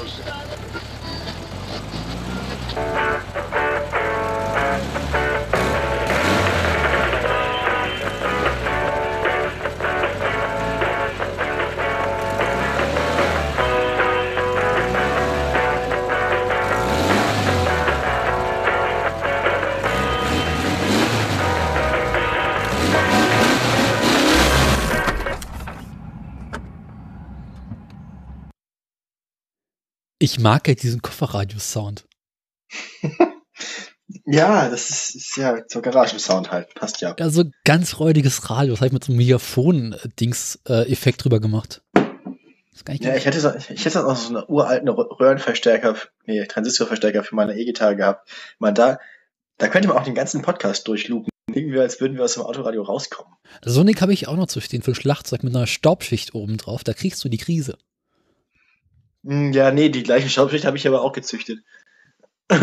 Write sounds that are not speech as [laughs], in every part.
Deus. Ich mag ja diesen Kofferradio-Sound. [laughs] ja, das ist, ist ja so Garagensound halt. Passt ja. Ja, so ganz räudiges Radio. Das habe ich mit so einem Megafon-Dings-Effekt drüber gemacht. Ja, ich hätte, so, ich hätte auch so einen uralten Röhrenverstärker, nee, Transistorverstärker für meine E-Gitarre gehabt. Meine, da, da könnte man auch den ganzen Podcast durchlupen. Irgendwie, als würden wir aus dem Autoradio rauskommen. Sonic habe ich auch noch zu stehen für ein Schlagzeug mit einer Staubschicht oben drauf. Da kriegst du die Krise. Hm, ja, nee, die gleiche Schaubschicht habe ich aber auch gezüchtet. [laughs]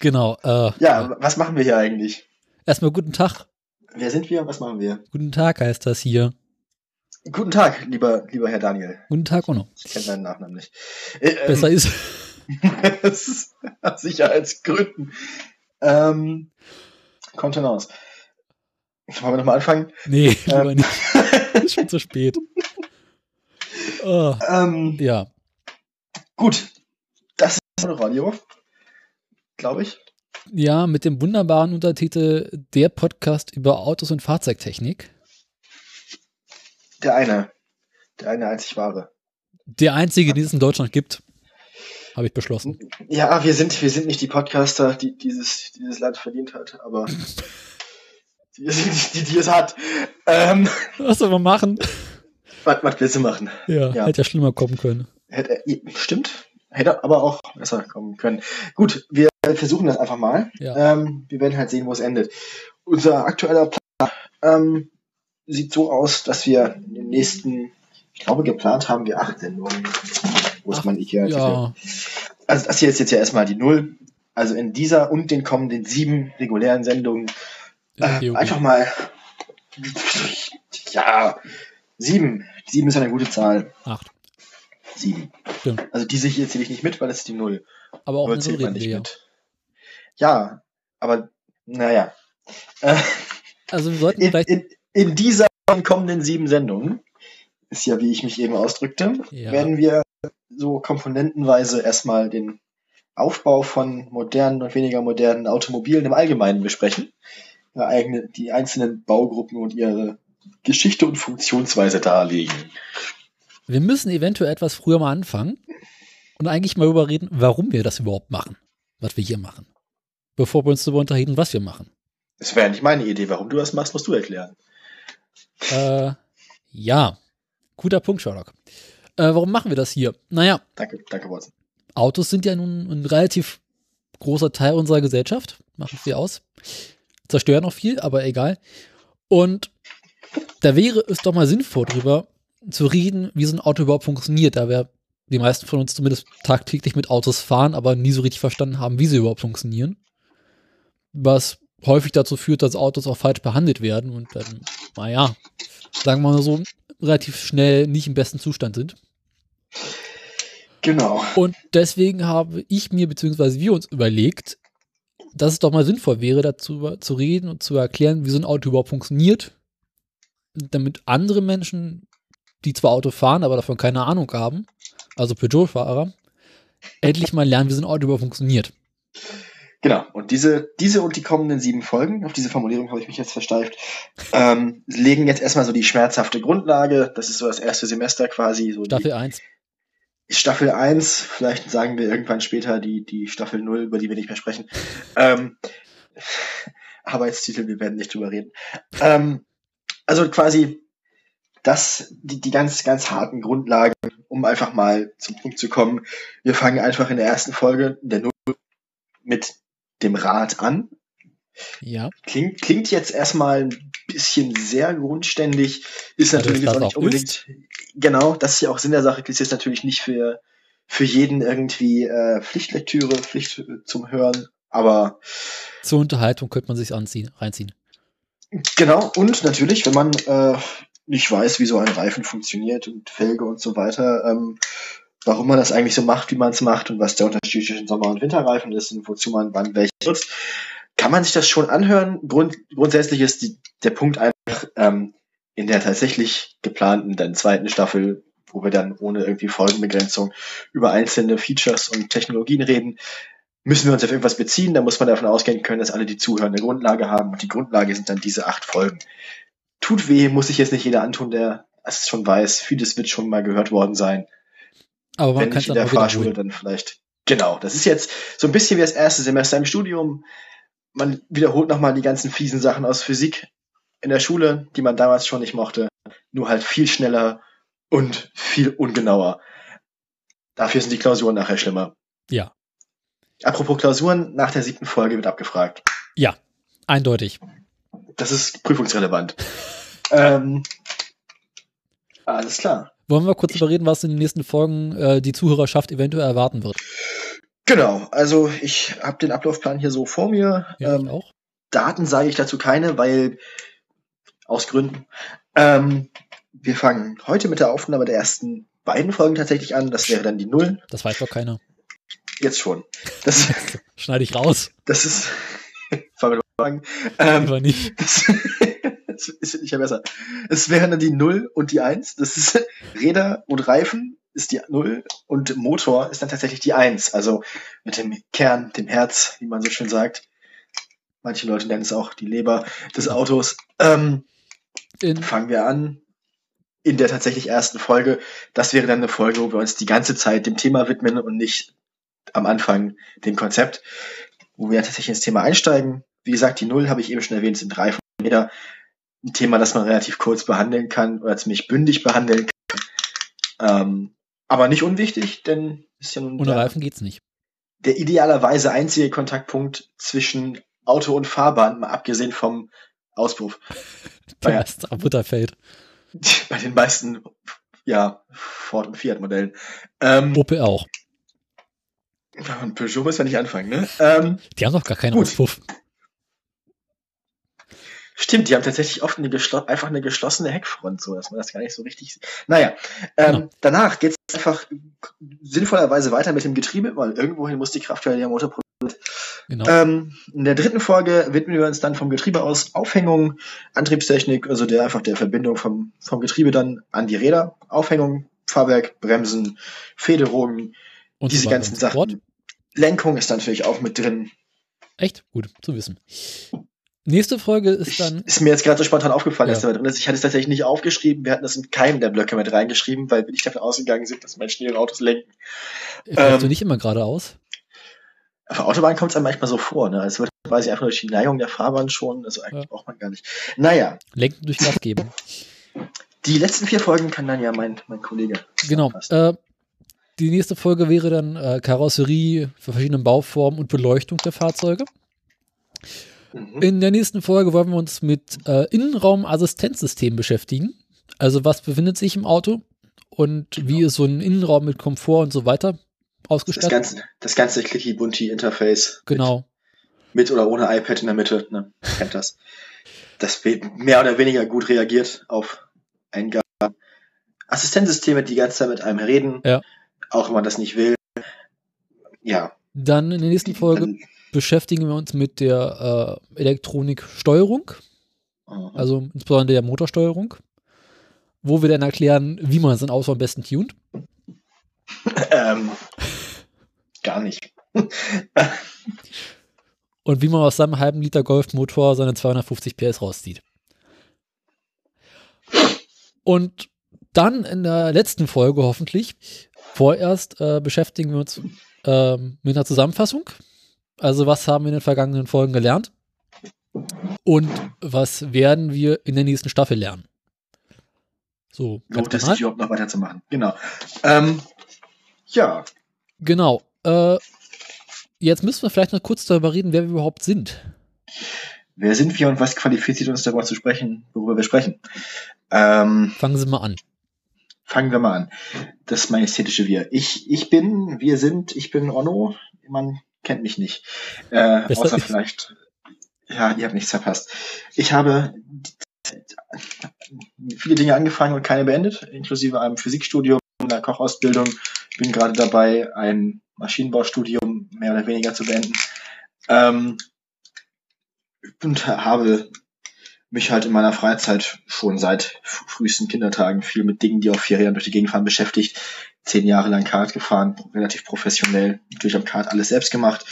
genau. Äh, ja, was machen wir hier eigentlich? Erstmal guten Tag. Wer sind wir? Was machen wir? Guten Tag heißt das hier. Guten Tag, lieber, lieber Herr Daniel. Guten Tag, Ono. Ich kenne deinen Nachnamen nicht. Äh, ähm, Besser [laughs] ist. aus Sicherheitsgründen. Ähm, Kontenance. Wollen wir nochmal anfangen? Nee, lieber ähm. nicht. [laughs] ist schon zu spät. Oh. Ähm, ja. Gut. Das ist Radio, glaube ich. Ja, mit dem wunderbaren Untertitel Der Podcast über Autos und Fahrzeugtechnik. Der eine. Der eine einzig wahre. Der einzige, den es in Deutschland gibt. Habe ich beschlossen. Ja, wir sind, wir sind nicht die Podcaster, die dieses, dieses Land verdient hat, aber [laughs] die, die, die es hat. Ähm, Was soll man machen? Was, was willst du machen? Ja, ja, hätte ja schlimmer kommen können. Hätte, stimmt. Hätte aber auch besser kommen können. Gut, wir versuchen das einfach mal. Ja. Ähm, wir werden halt sehen, wo es endet. Unser aktueller Plan ähm, sieht so aus, dass wir in den nächsten, ich glaube, geplant haben wir acht Sendungen. Wo ist mein Ikea? Ja. Also das hier ist jetzt ja erstmal die Null. Also in dieser und den kommenden sieben regulären Sendungen äh, einfach mal ja sieben. Sieben ist eine gute Zahl. Acht. Sieben. Stimmt. Also diese hier zähle ich nicht mit, weil das ist die Null. Aber auch zählt man nicht wir. mit. Ja, aber naja. [laughs] Also wir sollten in, vielleicht. In, in dieser kommenden sieben Sendungen, ist ja wie ich mich eben ausdrückte, ja. werden wir so komponentenweise erstmal den Aufbau von modernen und weniger modernen Automobilen im Allgemeinen besprechen. Die einzelnen Baugruppen und ihre Geschichte und Funktionsweise darlegen. Wir müssen eventuell etwas früher mal anfangen und eigentlich mal darüber reden, warum wir das überhaupt machen, was wir hier machen. Bevor wir uns darüber unterhalten, was wir machen. Das wäre nicht meine Idee. Warum du das machst, musst du erklären. Äh, ja. Guter Punkt, Sherlock. Äh, warum machen wir das hier? Naja. Danke, danke, Watson. Autos sind ja nun ein relativ großer Teil unserer Gesellschaft. Machen sie aus. Zerstören auch viel, aber egal. Und da wäre es doch mal sinnvoll, drüber zu reden, wie so ein Auto überhaupt funktioniert, da wir die meisten von uns zumindest tagtäglich mit Autos fahren, aber nie so richtig verstanden haben, wie sie überhaupt funktionieren. Was häufig dazu führt, dass Autos auch falsch behandelt werden und dann, naja, sagen wir mal so, relativ schnell nicht im besten Zustand sind. Genau. Und deswegen habe ich mir, beziehungsweise wir uns überlegt, dass es doch mal sinnvoll wäre, dazu zu reden und zu erklären, wie so ein Auto überhaupt funktioniert, damit andere Menschen, die zwar Auto fahren, aber davon keine Ahnung haben, also Peugeot-Fahrer, [laughs] endlich mal lernen, wie so ein Auto überhaupt funktioniert. Genau, und diese, diese und die kommenden sieben Folgen, auf diese Formulierung habe ich mich jetzt versteift, ähm, legen jetzt erstmal so die schmerzhafte Grundlage. Das ist so das erste Semester quasi. So Staffel 1. Staffel 1, vielleicht sagen wir irgendwann später die, die Staffel 0, über die wir nicht mehr sprechen. Ähm, [laughs] Arbeitstitel, wir werden nicht drüber reden. Ähm, also quasi das, die, die ganz, ganz harten Grundlagen, um einfach mal zum Punkt zu kommen. Wir fangen einfach in der ersten Folge, der Null, mit dem Rad an. Ja. Klingt, klingt jetzt erstmal ein bisschen sehr grundständig, ist natürlich jetzt auch nicht unbedingt, ist. genau, das ist ja auch Sinn der Sache, ist jetzt natürlich nicht für, für jeden irgendwie äh, Pflichtlektüre, Pflicht zum Hören, aber zur Unterhaltung könnte man sich anziehen, reinziehen. Genau, und natürlich, wenn man äh, nicht weiß, wie so ein Reifen funktioniert und Felge und so weiter, ähm, warum man das eigentlich so macht, wie man es macht und was der Unterschied zwischen Sommer- und Winterreifen ist und wozu man wann welche nutzt, kann man sich das schon anhören. Grund, grundsätzlich ist die, der Punkt einfach ähm, in der tatsächlich geplanten dann zweiten Staffel, wo wir dann ohne irgendwie Folgenbegrenzung über einzelne Features und Technologien reden, müssen wir uns auf irgendwas beziehen. Da muss man davon ausgehen können, dass alle, die zuhören, eine Grundlage haben. Und die Grundlage sind dann diese acht Folgen. Tut weh, muss sich jetzt nicht jeder antun, der es schon weiß. Vieles wird schon mal gehört worden sein. Aber man Wenn kann nicht in der Fahrschule, dann vielleicht. Genau, das ist jetzt so ein bisschen wie das erste Semester im Studium. Man wiederholt nochmal die ganzen fiesen Sachen aus Physik in der Schule, die man damals schon nicht mochte. Nur halt viel schneller und viel ungenauer. Dafür sind die Klausuren nachher schlimmer. Ja. Apropos Klausuren, nach der siebten Folge wird abgefragt. Ja, eindeutig. Das ist prüfungsrelevant. [laughs] ähm, alles klar. Wollen wir kurz überreden, was in den nächsten Folgen äh, die Zuhörerschaft eventuell erwarten wird? Genau, also ich habe den Ablaufplan hier so vor mir. Ja, ähm, auch. Daten sage ich dazu keine, weil aus Gründen. Ähm, wir fangen heute mit der Aufnahme der ersten beiden Folgen tatsächlich an. Das wäre dann die Null. Das weiß doch keiner. Jetzt schon. Das, [laughs] Schneide ich raus. das ist. [laughs] Ähm, Lieber nicht. das, [laughs] das ist nicht ja besser. Es wären dann die Null und die Eins. Das ist Räder und Reifen ist die Null und Motor ist dann tatsächlich die Eins. Also mit dem Kern, dem Herz, wie man so schön sagt. Manche Leute nennen es auch die Leber des Autos. Ähm, In, fangen wir an in der tatsächlich ersten Folge. Das wäre dann eine Folge, wo wir uns die ganze Zeit dem Thema widmen und nicht am Anfang dem Konzept, wo wir tatsächlich ins Thema einsteigen. Wie gesagt, die Null habe ich eben schon erwähnt, sind drei von jeder. Ein Thema, das man relativ kurz behandeln kann oder ziemlich bündig behandeln kann. Ähm, aber nicht unwichtig, denn ist ja nun ohne Reifen geht's nicht. der idealerweise einzige Kontaktpunkt zwischen Auto und Fahrbahn, mal abgesehen vom Auspuff. [laughs] Der Ja. erste Butterfeld. [laughs] bei den meisten ja, Ford und Fiat Modellen. Ähm, Opel auch. Und Peugeot müssen wir nicht anfangen, ne? Ähm, Die haben doch gar keinen Gut. Auspuff. stimmt, die haben tatsächlich oft eine einfach eine geschlossene Heckfront, so dass man das gar nicht so richtig sieht. Naja, ähm, Genau. danach geht's einfach sinnvollerweise weiter mit dem Getriebe, weil irgendwohin muss die Kraft ja der Motor Genau. Ähm, in der dritten Folge widmen wir uns dann vom Getriebe aus Aufhängung, Antriebstechnik, also der einfach der Verbindung vom, vom Getriebe dann an die Räder, Aufhängung, Fahrwerk, Bremsen, Federung, und diese ganzen so fort. Lenkung ist natürlich auch mit drin. Echt? Gut zu wissen. Nächste Folge ist Ich, dann, ist mir jetzt gerade so spontan aufgefallen, Ja. dass da drin ist. Ich hatte es tatsächlich nicht aufgeschrieben. Wir hatten das in keinem der Blöcke mit reingeschrieben, weil wir nicht davon ausgegangen sind, dass Menschen ihre Autos lenken. fährst du ähm, nicht immer geradeaus? Auf der Autobahn kommt es einem manchmal so vor, ne? Als würde quasi einfach durch die Neigung der Fahrbahn schon, also eigentlich Ja. braucht man gar nicht. Naja, Lenken durch Gas geben. die letzten vier Folgen kann dann ja mein, mein Kollege. Genau. Äh, die nächste Folge wäre dann äh, Karosserie für verschiedene Bauformen und Beleuchtung der Fahrzeuge. Mhm. In der nächsten Folge wollen wir uns mit äh, Innenraumassistenzsystemen beschäftigen. Also was befindet sich im Auto und wie ist so ein Innenraum mit Komfort und so weiter Das ausgestattet. ganze, das ganze Clicky-Bunty-Interface. Genau. Mit, mit oder ohne iPad in der Mitte, ne? Kennt das. Das wird mehr oder weniger gut reagiert auf Eingaben. Assistenzsysteme, die die ganze Zeit mit einem reden. Ja. Auch wenn man das nicht will. Ja. Dann in der nächsten Folge Dann, beschäftigen wir uns mit der äh, Elektroniksteuerung, Mhm. also insbesondere der Motorsteuerung, wo wir dann erklären, wie man sein Auto am besten tunt. ähm, gar nicht. [laughs] und wie man aus seinem halben Liter Golfmotor seine 250 PS rauszieht. Und dann in der letzten Folge hoffentlich, vorerst äh, beschäftigen wir uns ähm, mit einer Zusammenfassung. Also was haben wir in den vergangenen Folgen gelernt? Und was werden wir in der nächsten Staffel lernen? So, Lohnt es sich überhaupt noch weiterzumachen? Genau. Ähm, ja. Genau. Äh, jetzt müssen wir vielleicht noch kurz darüber reden, wer wir überhaupt sind. Wer sind wir und was qualifiziert uns darüber zu sprechen, worüber wir sprechen? Ähm, Fangen Sie mal an. Fangen wir mal an. Das majestätische Wir. Ich, ich bin, wir sind, ich bin Onno. Man kennt mich nicht. Äh, außer ist- vielleicht, ja, ihr habt nichts verpasst. Ich habe viele Dinge angefangen und keine beendet, inklusive einem Physikstudium, in der Kochausbildung, bin gerade dabei, ein Maschinenbaustudium mehr oder weniger zu beenden. Ähm, und habe mich halt in meiner Freizeit schon seit frühesten Kindertagen viel mit Dingen, die auf vier Rädern durch die Gegend fahren, beschäftigt. Zehn Jahre lang Kart gefahren, relativ professionell, natürlich am Kart alles selbst gemacht.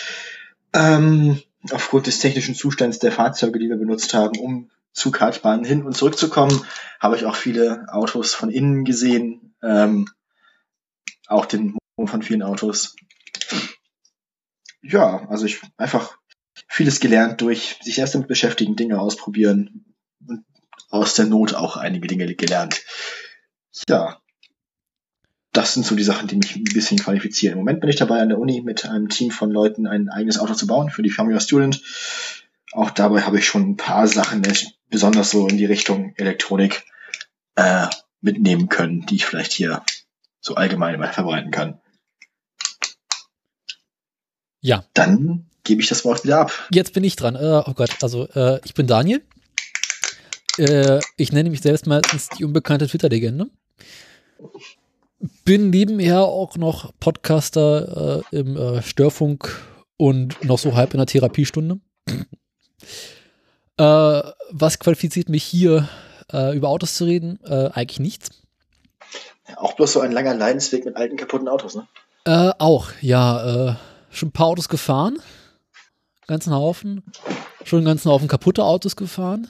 Ähm, aufgrund des technischen Zustands der Fahrzeuge, die wir benutzt haben, um zu Kartbahnen hin und zurück zu kommen, habe ich auch viele Autos von innen gesehen, ähm, auch den Motor von vielen Autos. Ja, also ich einfach vieles gelernt durch sich erst damit beschäftigen, Dinge ausprobieren und aus der Not auch einige Dinge gelernt. Ja, das sind so die Sachen, die mich ein bisschen qualifizieren. Im Moment bin ich dabei an der Uni mit einem Team von Leuten ein eigenes Auto zu bauen für die Family Student. Auch dabei habe ich schon ein paar Sachen, besonders so in die Richtung Elektronik, äh, mitnehmen können, die ich vielleicht hier so allgemein mal verbreiten kann. Ja. Dann gebe ich das Wort wieder ab. Jetzt bin ich dran. Äh, oh Gott, also äh, ich bin Daniel. Äh, ich nenne mich selbst meistens die unbekannte Twitter-Legende. Bin nebenher auch noch Podcaster im Störfunk und noch so halb in der Therapiestunde. Was qualifiziert mich hier, über Autos zu reden? eigentlich nichts. Auch bloß so ein langer Leidensweg mit alten, kaputten Autos, ne? auch, ja. schon ein paar Autos gefahren ganzen Haufen. Schon einen ganzen Haufen kaputte Autos gefahren.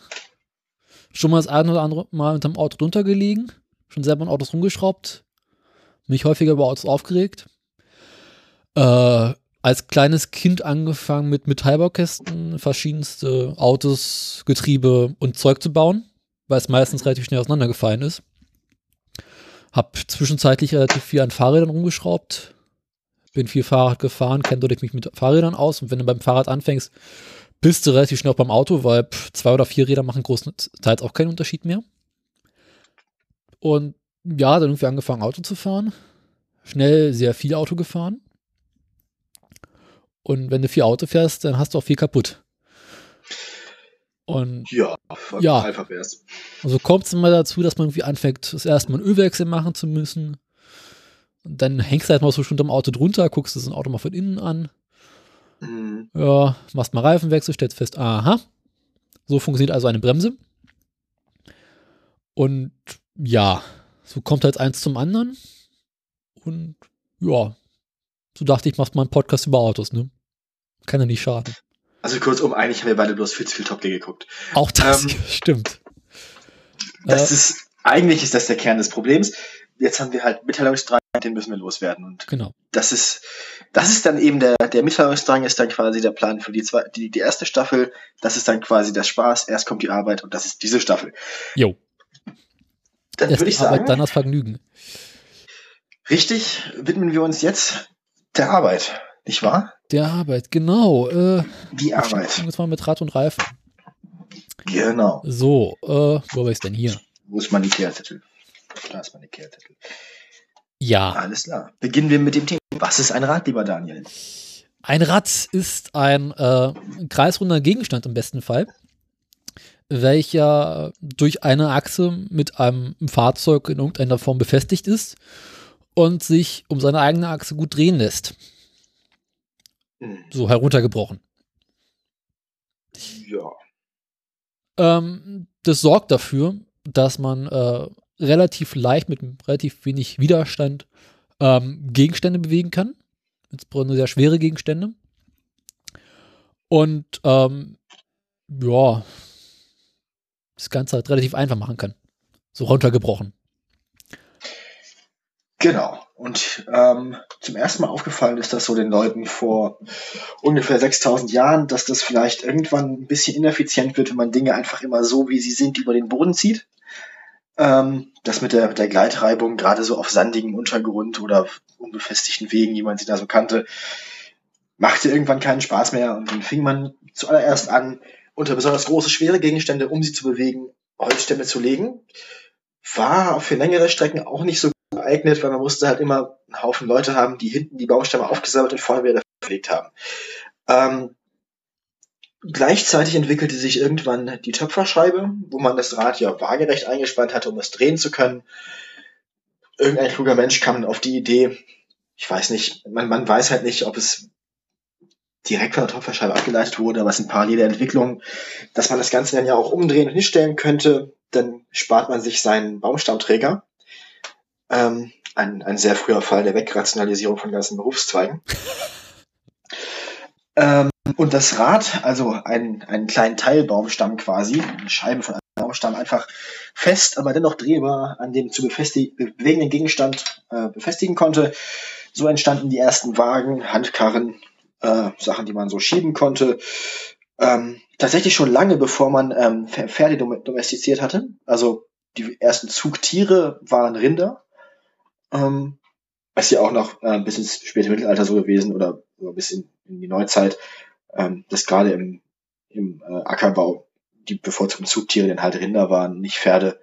Schon mal das eine oder andere Mal unterm Auto drunter gelegen. Schon selber an Autos rumgeschraubt. Mich häufiger über Autos aufgeregt. Äh, als kleines Kind angefangen mit Metallbaukästen, verschiedenste Autos, Getriebe und Zeug zu bauen, weil es meistens relativ schnell auseinandergefallen ist. Hab zwischenzeitlich relativ viel an Fahrrädern rumgeschraubt, bin viel Fahrrad gefahren, kenne dadurch mich mit Fahrrädern aus und wenn du beim Fahrrad anfängst, bist du relativ schnell auch beim Auto, weil pff, zwei oder vier Räder machen großteils auch keinen Unterschied mehr. Und ja, dann irgendwie angefangen Auto zu fahren. Schnell sehr viel Auto gefahren. Und wenn du viel Auto fährst, dann hast du auch viel kaputt. Und ja, ja. einfach wär's. Also kommt es immer dazu, dass man irgendwie anfängt, das erste Mal einen Ölwechsel machen zu müssen. Und dann hängst du halt mal so schon am Auto drunter, guckst das Auto mal von innen an. Mhm. Ja, machst mal Reifenwechsel, stellst fest, aha, so funktioniert also eine Bremse. Und ja, so kommt halt eins zum anderen. Und ja, so dachte ich, machst mal einen Podcast über Autos, ne? Kann ja nicht schaden. Also kurzum, eigentlich haben wir beide bloß viel zu viel Top Gear geguckt. Auch das ähm, [laughs] stimmt. Das äh, ist, eigentlich ist das der Kern des Problems. Jetzt haben wir halt Mitteilungsdrang den müssen wir loswerden. Und genau. das ist, das ist dann eben der, der Mitteilungsdrang ist dann quasi der Plan für die, zwei, die, die erste Staffel. Das ist dann quasi der Spaß. Erst kommt die Arbeit und das ist diese Staffel. Jo. Dann würde ich sagen. dann das Vergnügen. Richtig, widmen wir uns jetzt der Arbeit, nicht wahr? Der Arbeit, genau. Äh, die Arbeit. Jetzt mal mit Rad und Reifen. Genau. So, äh, wo war ich denn hier? Wo ist mein Ikea-Zettel? Da ist mein Ikea-Zettel. Ja. Alles klar. Beginnen wir mit dem Thema. Was ist ein Rad, lieber Daniel? Ein Rad ist ein äh, kreisrunder Gegenstand im besten Fall, welcher durch eine Achse mit einem Fahrzeug in irgendeiner Form befestigt ist und sich um seine eigene Achse gut drehen lässt. Hm. So heruntergebrochen. Ja. Ähm, das sorgt dafür, dass man äh, relativ leicht mit relativ wenig Widerstand ähm, Gegenstände bewegen kann. Insbesondere sehr schwere Gegenstände. Und ähm, ja, das Ganze halt relativ einfach machen kann. So runtergebrochen. Genau. Und ähm, zum ersten Mal aufgefallen ist das so den Leuten vor ungefähr 6000 Jahren, dass das vielleicht irgendwann ein bisschen ineffizient wird, wenn man Dinge einfach immer so, wie sie sind, über den Boden zieht. Ähm, das mit der, mit der Gleitreibung, gerade so auf sandigem Untergrund oder unbefestigten Wegen, wie man sie da so kannte, machte irgendwann keinen Spaß mehr und dann fing man zuallererst an, unter besonders große, schwere Gegenstände, um sie zu bewegen, Holzstämme zu legen. War für längere Strecken auch nicht so geeignet, weil man musste halt immer einen Haufen Leute haben, die hinten die Baumstämme aufgesammelt und vorne wieder verlegt haben. Ähm, Gleichzeitig entwickelte sich irgendwann die Töpferscheibe, wo man das Rad ja waagerecht eingespannt hatte, um es drehen zu können. irgendein kluger Mensch kam auf die Idee, ich weiß nicht, man, man weiß halt nicht, ob es direkt von der Topferscheibe abgeleitet wurde, aber es sind parallele Entwicklungen, dass man das Ganze dann ja auch umdrehen und hinstellen könnte, dann spart man sich seinen Baumstammträger. Ähm, ein, ein sehr früher Fall der Wegrationalisierung von ganzen Berufszweigen. [laughs] ähm, und das Rad, also ein, einen kleinen Teilbaumstamm quasi, eine Scheibe von einem Baumstamm einfach fest, aber dennoch drehbar an dem zu bewegenden Gegenstand äh, befestigen konnte. So entstanden die ersten Wagen, Handkarren, äh, Sachen, die man so schieben konnte. Ähm, tatsächlich schon lange bevor man ähm, Pferde domestiziert hatte. Also die ersten Zugtiere waren Rinder. Ähm, ist ja auch noch äh, bis ins späte Mittelalter so gewesen oder so bis in, in die Neuzeit, ähm, dass gerade im, im äh, Ackerbau die bevorzugten Zugtiere dann halt Rinder waren, nicht Pferde.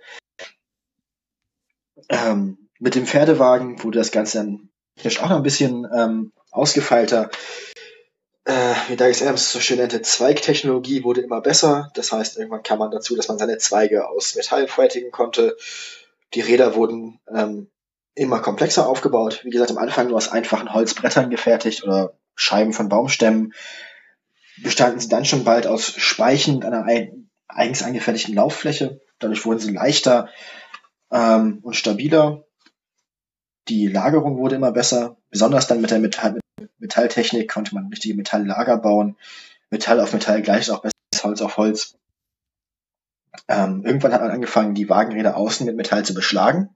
Ähm, mit dem Pferdewagen wurde das Ganze dann auch noch ein bisschen ähm, ausgefeilter äh, wie Douglas Adams so schön nannte, Zweigtechnologie wurde immer besser. Das heißt, irgendwann kam man dazu, dass man seine Zweige aus Metall fertigen konnte. Die Räder wurden ähm, immer komplexer aufgebaut. Wie gesagt, am Anfang nur aus einfachen Holzbrettern gefertigt oder Scheiben von Baumstämmen. Bestanden sie dann schon bald aus Speichen mit einer eigens angefertigten Lauffläche. Dadurch wurden sie leichter ähm, und stabiler. Die Lagerung wurde immer besser, besonders dann mit der Metall Metalltechnik konnte man richtige Metalllager bauen. Metall auf Metall gleich auch besser als Holz auf Holz. Ähm, irgendwann hat man angefangen, die Wagenräder außen mit Metall zu beschlagen,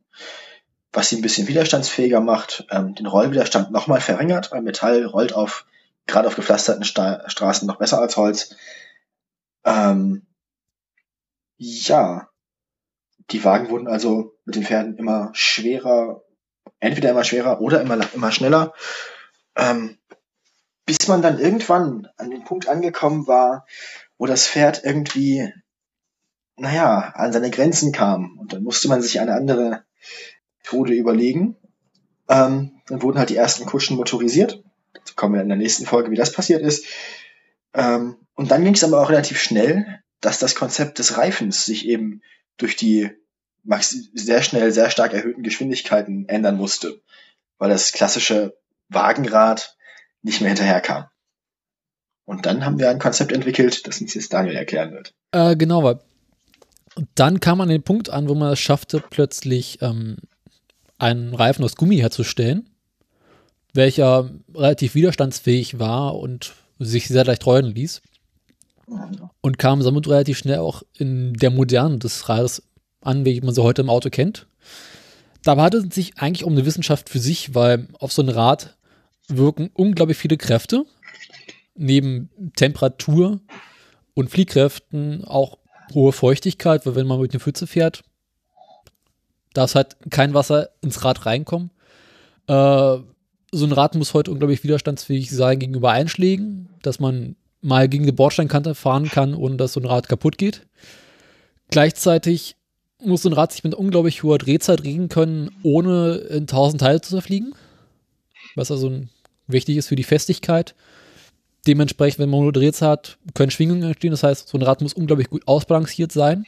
was sie ein bisschen widerstandsfähiger macht, ähm, den Rollwiderstand nochmal verringert, weil Metall rollt auf, gerade auf gepflasterten Sta Straßen noch besser als Holz. Ähm, ja, die Wagen wurden also mit den Pferden immer schwerer, entweder immer schwerer oder immer, immer schneller. Ähm, bis man dann irgendwann an den Punkt angekommen war, wo das Pferd irgendwie, naja, an seine Grenzen kam. Und dann musste man sich eine andere Methode überlegen. Ähm, dann wurden halt die ersten Kuschen motorisiert. Kommen wir in der nächsten Folge, wie das passiert ist. Ähm, und dann ging es aber auch relativ schnell, dass das Konzept des Reifens sich eben durch die sehr schnell, sehr stark erhöhten Geschwindigkeiten ändern musste. Weil das klassische Wagenrad nicht mehr hinterherkam. Und dann haben wir ein Konzept entwickelt, das uns jetzt Daniel erklären wird. Äh, genau, weil dann kam man an den Punkt an, wo man es schaffte, plötzlich ähm, einen Reifen aus Gummi herzustellen, welcher relativ widerstandsfähig war und sich sehr leicht rollen ließ. Und kam somit relativ schnell auch in der Moderne des Rades an, wie man sie heute im Auto kennt. Dabei hatte es sich eigentlich um eine Wissenschaft für sich, weil auf so ein Rad wirken unglaublich viele Kräfte. Neben Temperatur und Fliehkräften auch hohe Feuchtigkeit, weil wenn man mit einer Pfütze fährt, darf halt kein Wasser ins Rad reinkommen. Äh, so ein Rad muss heute unglaublich widerstandsfähig sein gegenüber Einschlägen, dass man mal gegen die Bordsteinkante fahren kann, ohne dass so ein Rad kaputt geht. Gleichzeitig muss so ein Rad sich mit unglaublich hoher Drehzeit drehen können, ohne in tausend Teile zu zerfliegen. Was also wichtig ist für die Festigkeit. Dementsprechend, wenn man nur Drehs hat, können Schwingungen entstehen. Das heißt, so ein Rad muss unglaublich gut ausbalanciert sein.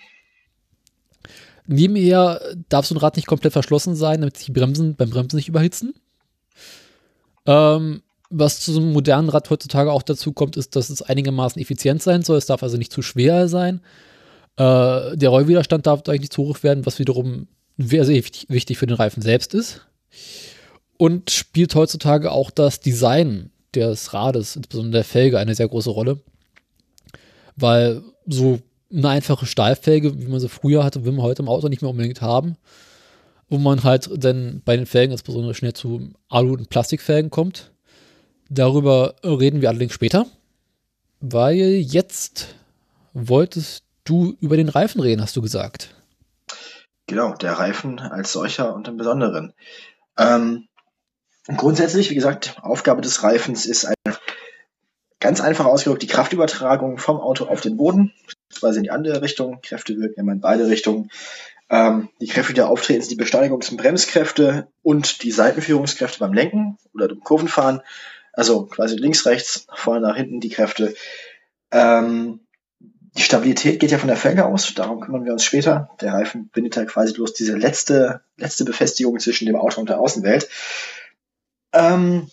Nebenher darf so ein Rad nicht komplett verschlossen sein, damit sich die Bremsen beim Bremsen nicht überhitzen. Ähm, was zu so einem modernen Rad heutzutage auch dazu kommt, ist, dass es einigermaßen effizient sein soll. Es darf also nicht zu schwer sein. Äh, der Rollwiderstand darf eigentlich nicht zu hoch werden, was wiederum sehr, sehr wichtig für den Reifen selbst ist und spielt heutzutage auch das Design des Rades, insbesondere der Felge, eine sehr große Rolle. Weil so eine einfache Stahlfelge, wie man sie früher hatte, will man heute im Auto nicht mehr unbedingt haben. Wo man halt dann bei den Felgen insbesondere schnell zu Alu- und Plastikfelgen kommt. Darüber reden wir allerdings später. Weil jetzt wolltest du über den Reifen reden, hast du gesagt. Genau, der Reifen als solcher und im Besonderen. Ähm, Grundsätzlich, wie gesagt, Aufgabe des Reifens ist einfach ganz einfach ausgedrückt die Kraftübertragung vom Auto auf den Boden, beziehungsweise in die andere Richtung. Kräfte wirken immer in beide Richtungen. Ähm, die Kräfte, die da auftreten, sind die Beschleunigungs- und Bremskräfte und die Seitenführungskräfte beim Lenken oder beim Kurvenfahren. Also quasi links, rechts, vorne, nach hinten die Kräfte. Ähm, die Stabilität geht ja von der Felge aus, darum kümmern wir uns später. Der Reifen bindet ja quasi bloß diese letzte, letzte Befestigung zwischen dem Auto und der Außenwelt. Ähm,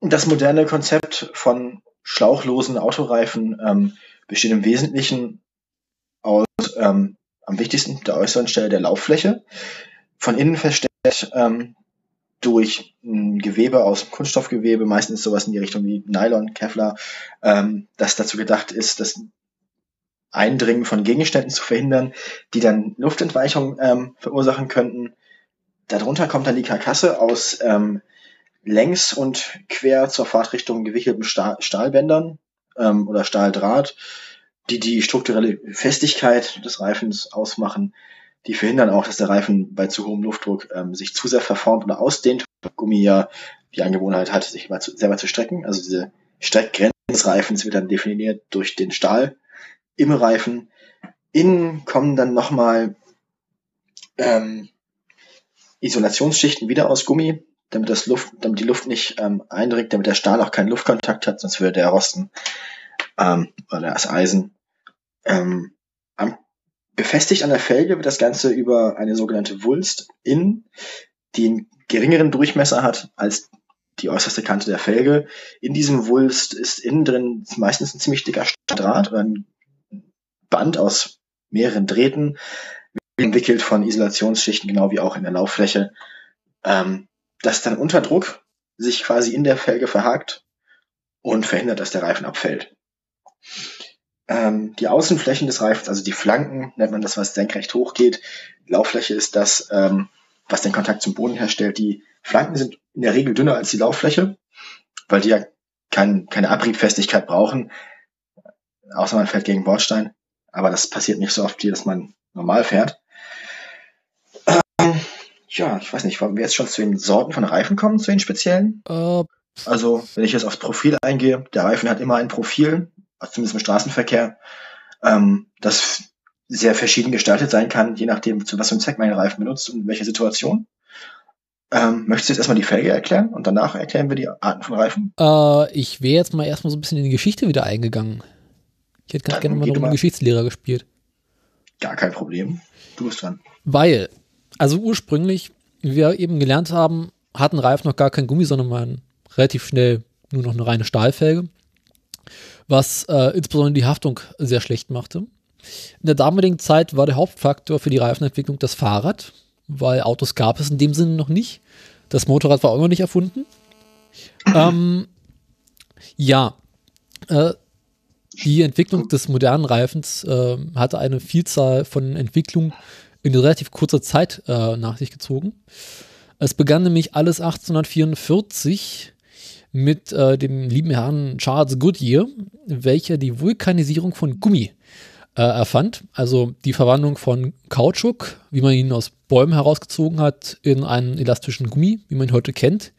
das moderne Konzept von schlauchlosen Autoreifen ähm, besteht im Wesentlichen aus ähm, am wichtigsten der äußeren Stelle der Lauffläche, von innen verstärkt ähm, durch ein Gewebe aus Kunststoffgewebe, meistens sowas in die Richtung wie Nylon, Kevlar, ähm, das dazu gedacht ist, das Eindringen von Gegenständen zu verhindern, die dann Luftentweichung ähm, verursachen könnten. Darunter kommt dann die Karkasse aus ähm, längs und quer zur Fahrtrichtung gewickelten Stahl Stahlbändern ähm, oder Stahldraht, die die strukturelle Festigkeit des Reifens ausmachen. Die verhindern auch, dass der Reifen bei zu hohem Luftdruck ähm, sich zu sehr verformt oder ausdehnt. Gummi ja die Angewohnheit hat, sich zu, selber zu strecken. Also diese Streckgrenze des Reifens wird dann definiert durch den Stahl im Reifen. Innen kommen dann nochmal ähm, Isolationsschichten wieder aus Gummi, damit das Luft, damit die Luft nicht ähm, eindringt, damit der Stahl auch keinen Luftkontakt hat, sonst würde der rosten ähm, oder das Eisen. Ähm, am, befestigt an der Felge wird das Ganze über eine sogenannte Wulst in, die einen geringeren Durchmesser hat als die äußerste Kante der Felge. In diesem Wulst ist innen drin meistens ein ziemlich dicker Draht oder ein Band aus mehreren Drähten, entwickelt von Isolationsschichten, genau wie auch in der Lauffläche. Ähm, das dann unter Druck sich quasi in der Felge verhakt und verhindert, dass der Reifen abfällt. Ähm, die Außenflächen des Reifens, also die Flanken, nennt man das, was senkrecht hochgeht. Lauffläche ist das, ähm, was den Kontakt zum Boden herstellt. Die Flanken sind in der Regel dünner als die Lauffläche, weil die ja kein, keine Abriebfestigkeit brauchen, außer man fährt gegen Bordstein. Aber das passiert nicht so oft, wie dass man normal fährt. Ähm, ja, ich weiß nicht, wollen wir jetzt schon zu den Sorten von Reifen kommen, zu den speziellen? Uh. Also, wenn ich jetzt aufs Profil eingehe, der Reifen hat immer ein Profil, also zumindest im Straßenverkehr, ähm, das sehr verschieden gestaltet sein kann, je nachdem, zu was für einem Zweck man den Reifen benutzt und in welcher Situation. Ähm, möchtest du jetzt erstmal die Felge erklären und danach erklären wir die Arten von Reifen? Uh, ich wäre jetzt mal erstmal so ein bisschen in die Geschichte wieder eingegangen. Ich hätte ganz gerne mal einen Geschichtslehrer gespielt. Gar kein Problem. Du bist dran. Weil also ursprünglich, wie wir eben gelernt haben, hatten Reifen noch gar kein Gummi, sondern waren relativ schnell nur noch eine reine Stahlfelge, was äh, insbesondere die Haftung sehr schlecht machte. In der damaligen Zeit war der Hauptfaktor für die Reifenentwicklung das Fahrrad, weil Autos gab es in dem Sinne noch nicht. Das Motorrad war auch noch nicht erfunden. [laughs] ähm, ja, äh, die Entwicklung des modernen Reifens äh, hatte eine Vielzahl von Entwicklungen in relativ kurzer Zeit äh, nach sich gezogen. Es begann nämlich alles 1844 mit äh, dem lieben Herrn Charles Goodyear, welcher die Vulkanisierung von Gummi äh, erfand, also die Verwandlung von Kautschuk, wie man ihn aus Bäumen herausgezogen hat, in einen elastischen Gummi, wie man ihn heute kennt,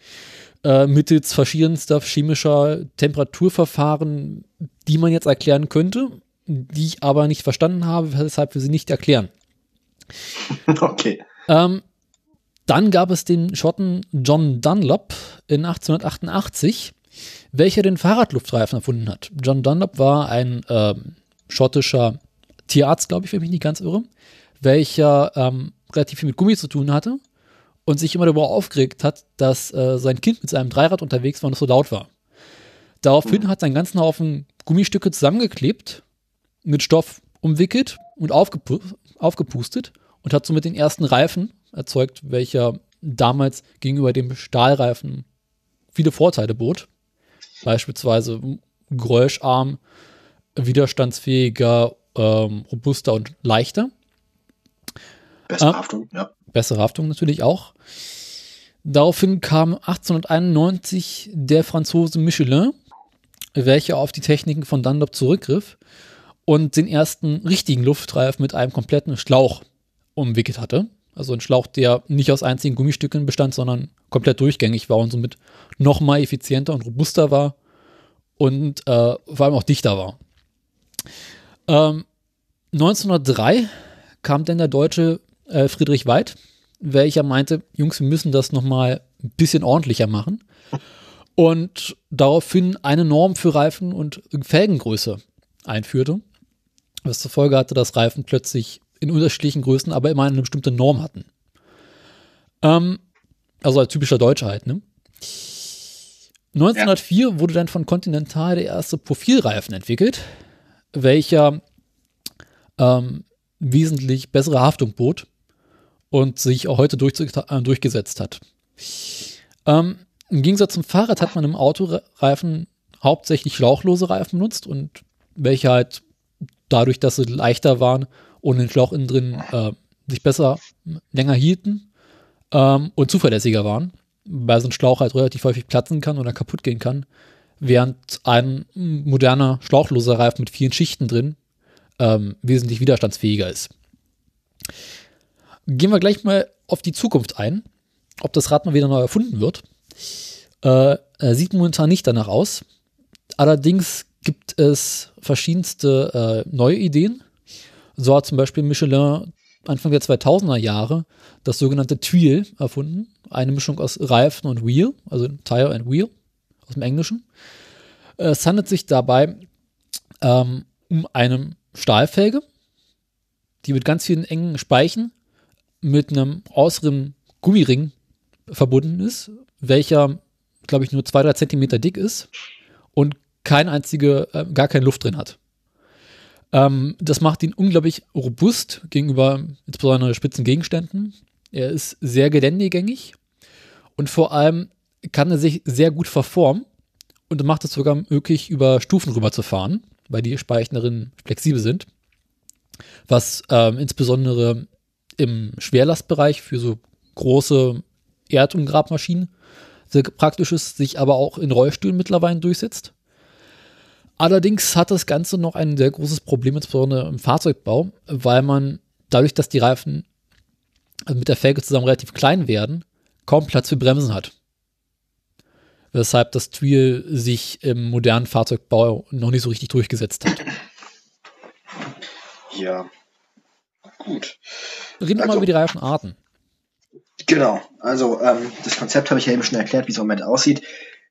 äh, mittels verschiedenster chemischer Temperaturverfahren, die man jetzt erklären könnte, die ich aber nicht verstanden habe, weshalb wir sie nicht erklären. [laughs] Okay. Ähm, dann gab es den Schotten John Dunlop in 1888, welcher den Fahrradluftreifen erfunden hat. John Dunlop war ein ähm, schottischer Tierarzt, glaube ich, wenn ich mich nicht ganz irre, welcher ähm, relativ viel mit Gummi zu tun hatte und sich immer darüber aufgeregt hat, dass äh, sein Kind mit seinem Dreirad unterwegs war und es so laut war. Daraufhin mhm. hat sein ganzen Haufen Gummistücke zusammengeklebt, mit Stoff umwickelt und aufgepu aufgepustet und hat somit den ersten Reifen erzeugt, welcher damals gegenüber dem Stahlreifen viele Vorteile bot. Beispielsweise geräuscharm, widerstandsfähiger, ähm, robuster und leichter. Bessere äh, Haftung, ja. Bessere Haftung natürlich auch. Daraufhin kam 1891 der Franzose Michelin, welcher auf die Techniken von Dunlop zurückgriff und den ersten richtigen Luftreifen mit einem kompletten Schlauch umwickelt hatte. Also ein Schlauch, der nicht aus einzigen Gummistücken bestand, sondern komplett durchgängig war und somit noch mal effizienter und robuster war und äh, vor allem auch dichter war. Ähm, 1903 kam dann der Deutsche äh, Friedrich Weid, welcher meinte, Jungs, wir müssen das noch mal ein bisschen ordentlicher machen und daraufhin eine Norm für Reifen und Felgengröße einführte Was zur Folge hatte, dass Reifen plötzlich in unterschiedlichen Größen, aber immer eine bestimmte Norm hatten. Ähm, also als typischer Deutscher halt, ne? 1904 ja. wurde dann von Continental der erste Profilreifen entwickelt, welcher ähm, wesentlich bessere Haftung bot und sich auch heute äh, durchgesetzt hat. Ähm, Im Gegensatz zum Fahrrad hat man im Autoreifen hauptsächlich schlauchlose Reifen benutzt und welche halt dadurch, dass sie leichter waren, ohne den Schlauch innen drin äh, sich besser länger hielten ähm, und zuverlässiger waren, weil so ein Schlauch halt relativ häufig platzen kann oder kaputt gehen kann, während ein moderner schlauchloser Reifen mit vielen Schichten drin ähm, wesentlich widerstandsfähiger ist. Gehen wir gleich mal auf die Zukunft ein, ob das Rad mal wieder neu erfunden wird. Äh, sieht momentan nicht danach aus. Allerdings gibt es verschiedenste äh, neue Ideen. So hat zum Beispiel Michelin Anfang der 2000er Jahre das sogenannte Tweel erfunden. Eine Mischung aus Reifen und Wheel, also Tire and Wheel aus dem Englischen. Es handelt sich dabei ähm, um eine Stahlfelge, die mit ganz vielen engen Speichen mit einem äußeren Gummiring verbunden ist, welcher, glaube ich, nur zwei, drei Zentimeter dick ist und kein einzige, äh, gar keine Luft drin hat. Ähm, das macht ihn unglaublich robust gegenüber insbesondere spitzen Gegenständen. Er ist sehr geländegängig und vor allem kann er sich sehr gut verformen und macht es sogar möglich, über Stufen rüber zu fahren, weil die Speichen darin flexibel sind. Was ähm, insbesondere im Schwerlastbereich für so große Erd- und Grabmaschinen sehr praktisch ist, sich aber auch in Rollstühlen mittlerweile durchsetzt. Allerdings hat das Ganze noch ein sehr großes Problem, insbesondere im Fahrzeugbau, weil man dadurch, dass die Reifen mit der Felge zusammen relativ klein werden, kaum Platz für Bremsen hat. Weshalb das Tweel sich im modernen Fahrzeugbau noch nicht so richtig durchgesetzt hat. [clears throat] Ja, gut. Reden wir also, mal über die Reifenarten. Genau, also ähm, das Konzept habe ich ja eben schon erklärt, wie es im Moment aussieht.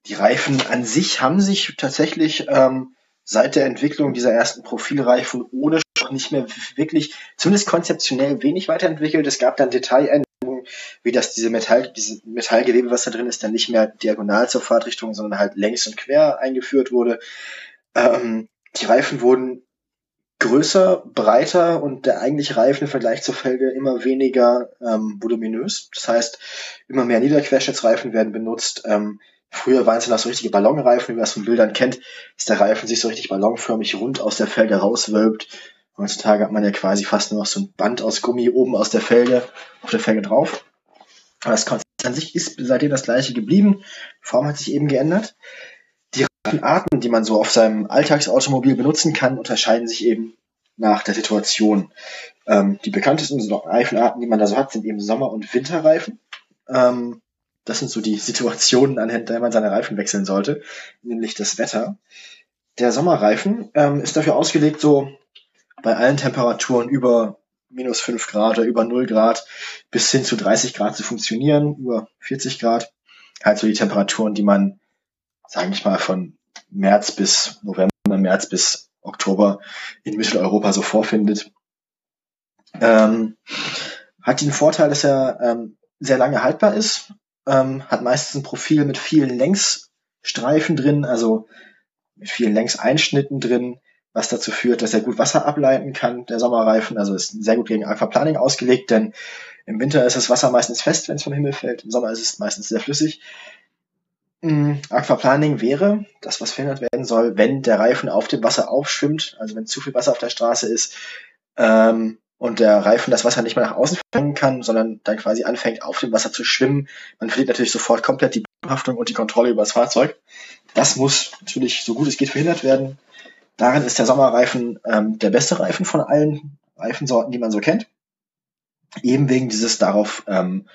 Die Reifen an sich haben sich tatsächlich ähm, seit der Entwicklung dieser ersten Profilreifen ohne Stoff nicht mehr wirklich, zumindest konzeptionell wenig weiterentwickelt. Es gab dann Detailänderungen, wie dass diese Metall, diese Metallgewebe, was da drin ist, dann nicht mehr diagonal zur Fahrtrichtung, sondern halt längs und quer eingeführt wurde. Ähm, die Reifen wurden größer, breiter und der eigentliche Reifen im Vergleich zur Felge immer weniger ähm, voluminös. Das heißt, immer mehr Niederquerschnittsreifen werden benutzt. Ähm, Früher waren es noch so richtige Ballonreifen, wie man das von Bildern kennt, dass der Reifen sich so richtig ballonförmig rund aus der Felge rauswölbt. Heutzutage hat man ja quasi fast nur noch so ein Band aus Gummi oben aus der Felge, auf der Felge drauf. Aber das Konzept an sich ist seitdem das gleiche geblieben. Die Form hat sich eben geändert. Die Reifenarten, die man so auf seinem Alltagsautomobil benutzen kann, unterscheiden sich eben nach der Situation. Ähm, die bekanntesten Reifenarten, die man da so hat, sind eben Sommer- und Winterreifen. Ähm, das sind so die Situationen, anhand der man seine Reifen wechseln sollte, nämlich das Wetter. Der Sommerreifen ähm, ist dafür ausgelegt, so bei allen Temperaturen über minus 5 Grad oder über 0 Grad bis hin zu 30 Grad zu funktionieren, über 40 Grad. Halt so die Temperaturen, die man, sage ich mal, von März bis November, März bis Oktober in Mitteleuropa so vorfindet. Ähm, hat den Vorteil, dass er ähm, sehr lange haltbar ist, ähm, hat meistens ein Profil mit vielen Längsstreifen drin, also mit vielen Längseinschnitten drin, was dazu führt, dass er gut Wasser ableiten kann, der Sommerreifen. Also ist sehr gut gegen Aquaplaning ausgelegt, denn im Winter ist das Wasser meistens fest, wenn es vom Himmel fällt. Im Sommer ist es meistens sehr flüssig. Mhm. Aquaplaning wäre das, was verhindert werden soll, wenn der Reifen auf dem Wasser aufschwimmt, also wenn zu viel Wasser auf der Straße ist, ähm, und der Reifen das Wasser nicht mehr nach außen fangen kann, sondern dann quasi anfängt, auf dem Wasser zu schwimmen. Man verliert natürlich sofort komplett die Haftung und die Kontrolle über das Fahrzeug. Das muss natürlich so gut es geht verhindert werden. Darin ist der Sommerreifen ähm, der beste Reifen von allen Reifensorten, die man so kennt. Eben wegen dieses darauf ähm,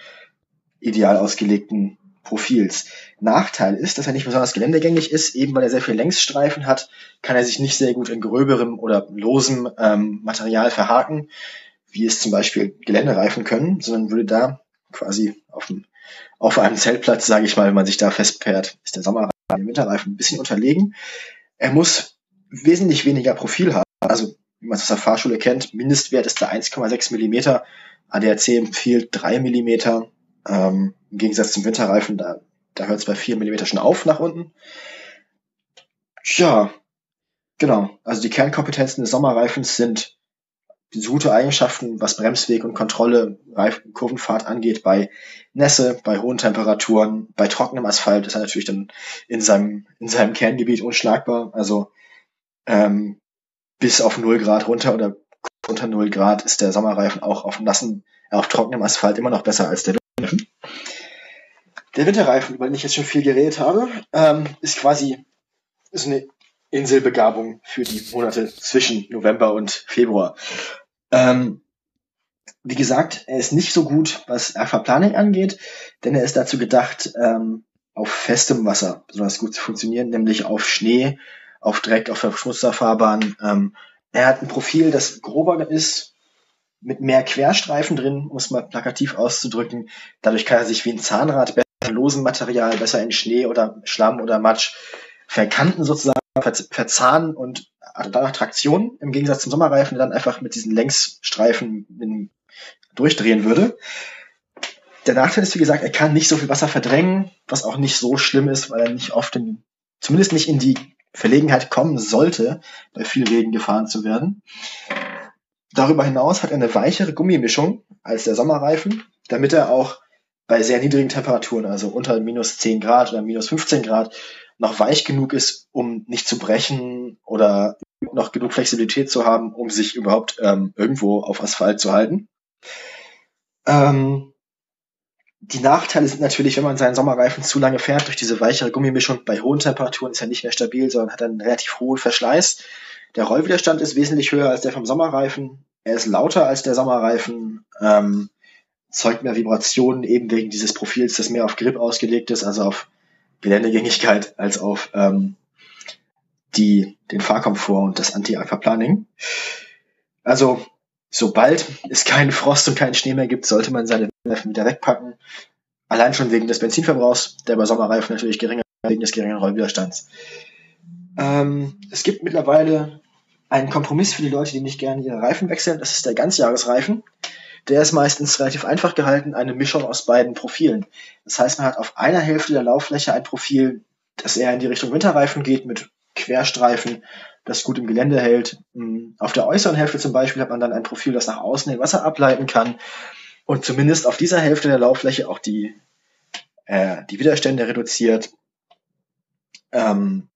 ideal ausgelegten Profils. Nachteil ist, dass er nicht besonders geländegängig ist, eben weil er sehr viel Längsstreifen hat, kann er sich nicht sehr gut in gröberem oder losem ähm, Material verhaken, wie es zum Beispiel Geländereifen können, sondern würde da quasi auf, dem, auf einem Zeltplatz, sage ich mal, wenn man sich da festfährt, ist der Sommerreifen, der Winterreifen ein bisschen unterlegen. Er muss wesentlich weniger Profil haben, also wie man es aus der Fahrschule kennt. Mindestwert ist da 1,6 Millimeter. ADAC empfiehlt 3 Millimeter. Ähm, Im Gegensatz zum Winterreifen, da, da hört es bei 4 Millimeter schon auf nach unten. Ja, genau. Also die Kernkompetenzen des Sommerreifens sind gute Eigenschaften, was Bremsweg und Kontrolle, Reifen, Kurvenfahrt angeht, bei Nässe, bei hohen Temperaturen, bei trockenem Asphalt ist er natürlich dann in seinem, in seinem Kerngebiet unschlagbar. Also ähm, bis auf 0 Grad runter oder unter 0 Grad ist der Sommerreifen auch auf nassen, auf trockenem Asphalt immer noch besser als der. Der Winterreifen, über den ich jetzt schon viel geredet habe, ähm, ist quasi ist eine Inselbegabung für die Monate zwischen November und Februar. Ähm, wie gesagt, er ist nicht so gut, was Aquaplaning angeht, denn er ist dazu gedacht, ähm, auf festem Wasser besonders gut zu funktionieren, nämlich auf Schnee, auf Dreck, auf verschmutzter Fahrbahn. Ähm, er hat ein Profil, das grober ist, mit mehr Querstreifen drin, um es mal plakativ auszudrücken. Dadurch kann er sich wie ein Zahnrad besser in losen Material, besser in Schnee oder Schlamm oder Matsch verkanten sozusagen, verzahnen und danach Traktion im Gegensatz zum Sommerreifen, der dann einfach mit diesen Längsstreifen durchdrehen würde. Der Nachteil ist, wie gesagt, er kann nicht so viel Wasser verdrängen, was auch nicht so schlimm ist, weil er nicht oft in, zumindest nicht in die Verlegenheit kommen sollte, bei viel Regen gefahren zu werden. Darüber hinaus hat er eine weichere Gummimischung als der Sommerreifen, damit er auch bei sehr niedrigen Temperaturen, also unter minus 10 Grad oder minus 15 Grad, noch weich genug ist, um nicht zu brechen oder noch genug Flexibilität zu haben, um sich überhaupt ähm, irgendwo auf Asphalt zu halten. Ähm, die Nachteile sind natürlich, wenn man seinen Sommerreifen zu lange fährt, durch diese weichere Gummimischung bei hohen Temperaturen ist er nicht mehr stabil, sondern hat einen relativ hohen Verschleiß. Der Rollwiderstand ist wesentlich höher als der vom Sommerreifen. Er ist lauter als der Sommerreifen, ähm, zeugt mehr Vibrationen eben wegen dieses Profils, das mehr auf Grip ausgelegt ist, also auf Geländegängigkeit als auf ähm, die, den Fahrkomfort und das Anti-Aquaplaning. Also, sobald es keinen Frost und keinen Schnee mehr gibt, sollte man seine Reifen wieder wegpacken. Allein schon wegen des Benzinverbrauchs, der bei Sommerreifen natürlich geringer wegen des geringen Rollwiderstands. Ähm, es gibt mittlerweile einen Kompromiss für die Leute, die nicht gerne ihre Reifen wechseln. Das ist der Ganzjahresreifen. Der ist meistens relativ einfach gehalten, eine Mischung aus beiden Profilen. Das heißt, man hat auf einer Hälfte der Lauffläche ein Profil, das eher in die Richtung Winterreifen geht, mit Querstreifen, das gut im Gelände hält. Hm, auf der äußeren Hälfte zum Beispiel hat man dann ein Profil, das nach außen den Wasser ableiten kann und zumindest auf dieser Hälfte der Lauffläche auch die, äh, die Widerstände reduziert. Ähm,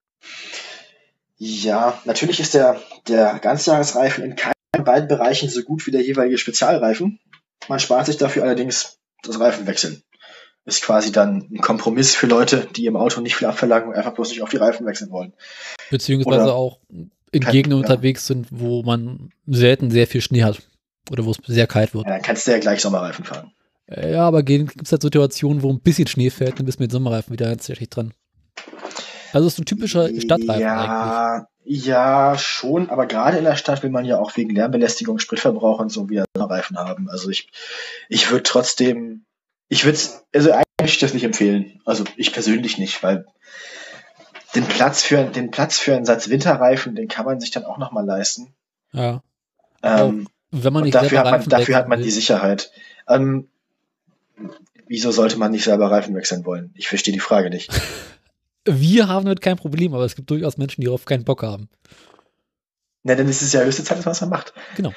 ja, natürlich ist der, der Ganzjahresreifen in keinem in beiden Bereichen so gut wie der jeweilige Spezialreifen. Man spart sich dafür allerdings das Reifenwechseln. Ist quasi dann ein Kompromiss für Leute, die im Auto nicht viel abverlangen und einfach bloß nicht auf die Reifen wechseln wollen. Beziehungsweise Oder auch in Gegenden ja. unterwegs sind, wo man selten sehr viel Schnee hat. Oder wo es sehr kalt wird. Ja, dann kannst du ja gleich Sommerreifen fahren. Ja, aber gibt es halt Situationen, wo ein bisschen Schnee fällt, dann bist du mit Sommerreifen wieder ganz dran. Also ist ein typischer Stadtreifen ja, eigentlich. Ja, schon, aber gerade in der Stadt will man ja auch wegen Lärmbelästigung, Spritverbrauch und so wieder Reifen haben. Also ich, ich würde trotzdem, ich würde also eigentlich das nicht empfehlen. Also ich persönlich nicht, weil den Platz für, den Platz für einen Satz Winterreifen, den kann man sich dann auch nochmal leisten. Ja. Ähm, wenn man nicht dafür hat man, dafür hat man die Sicherheit. Ähm, wieso sollte man nicht selber Reifen wechseln wollen? Ich verstehe die Frage nicht. [laughs] Wir haben damit kein Problem, aber es gibt durchaus Menschen, die darauf keinen Bock haben. Na, dann ist es ja höchste Zeit, dass man es macht. Genau.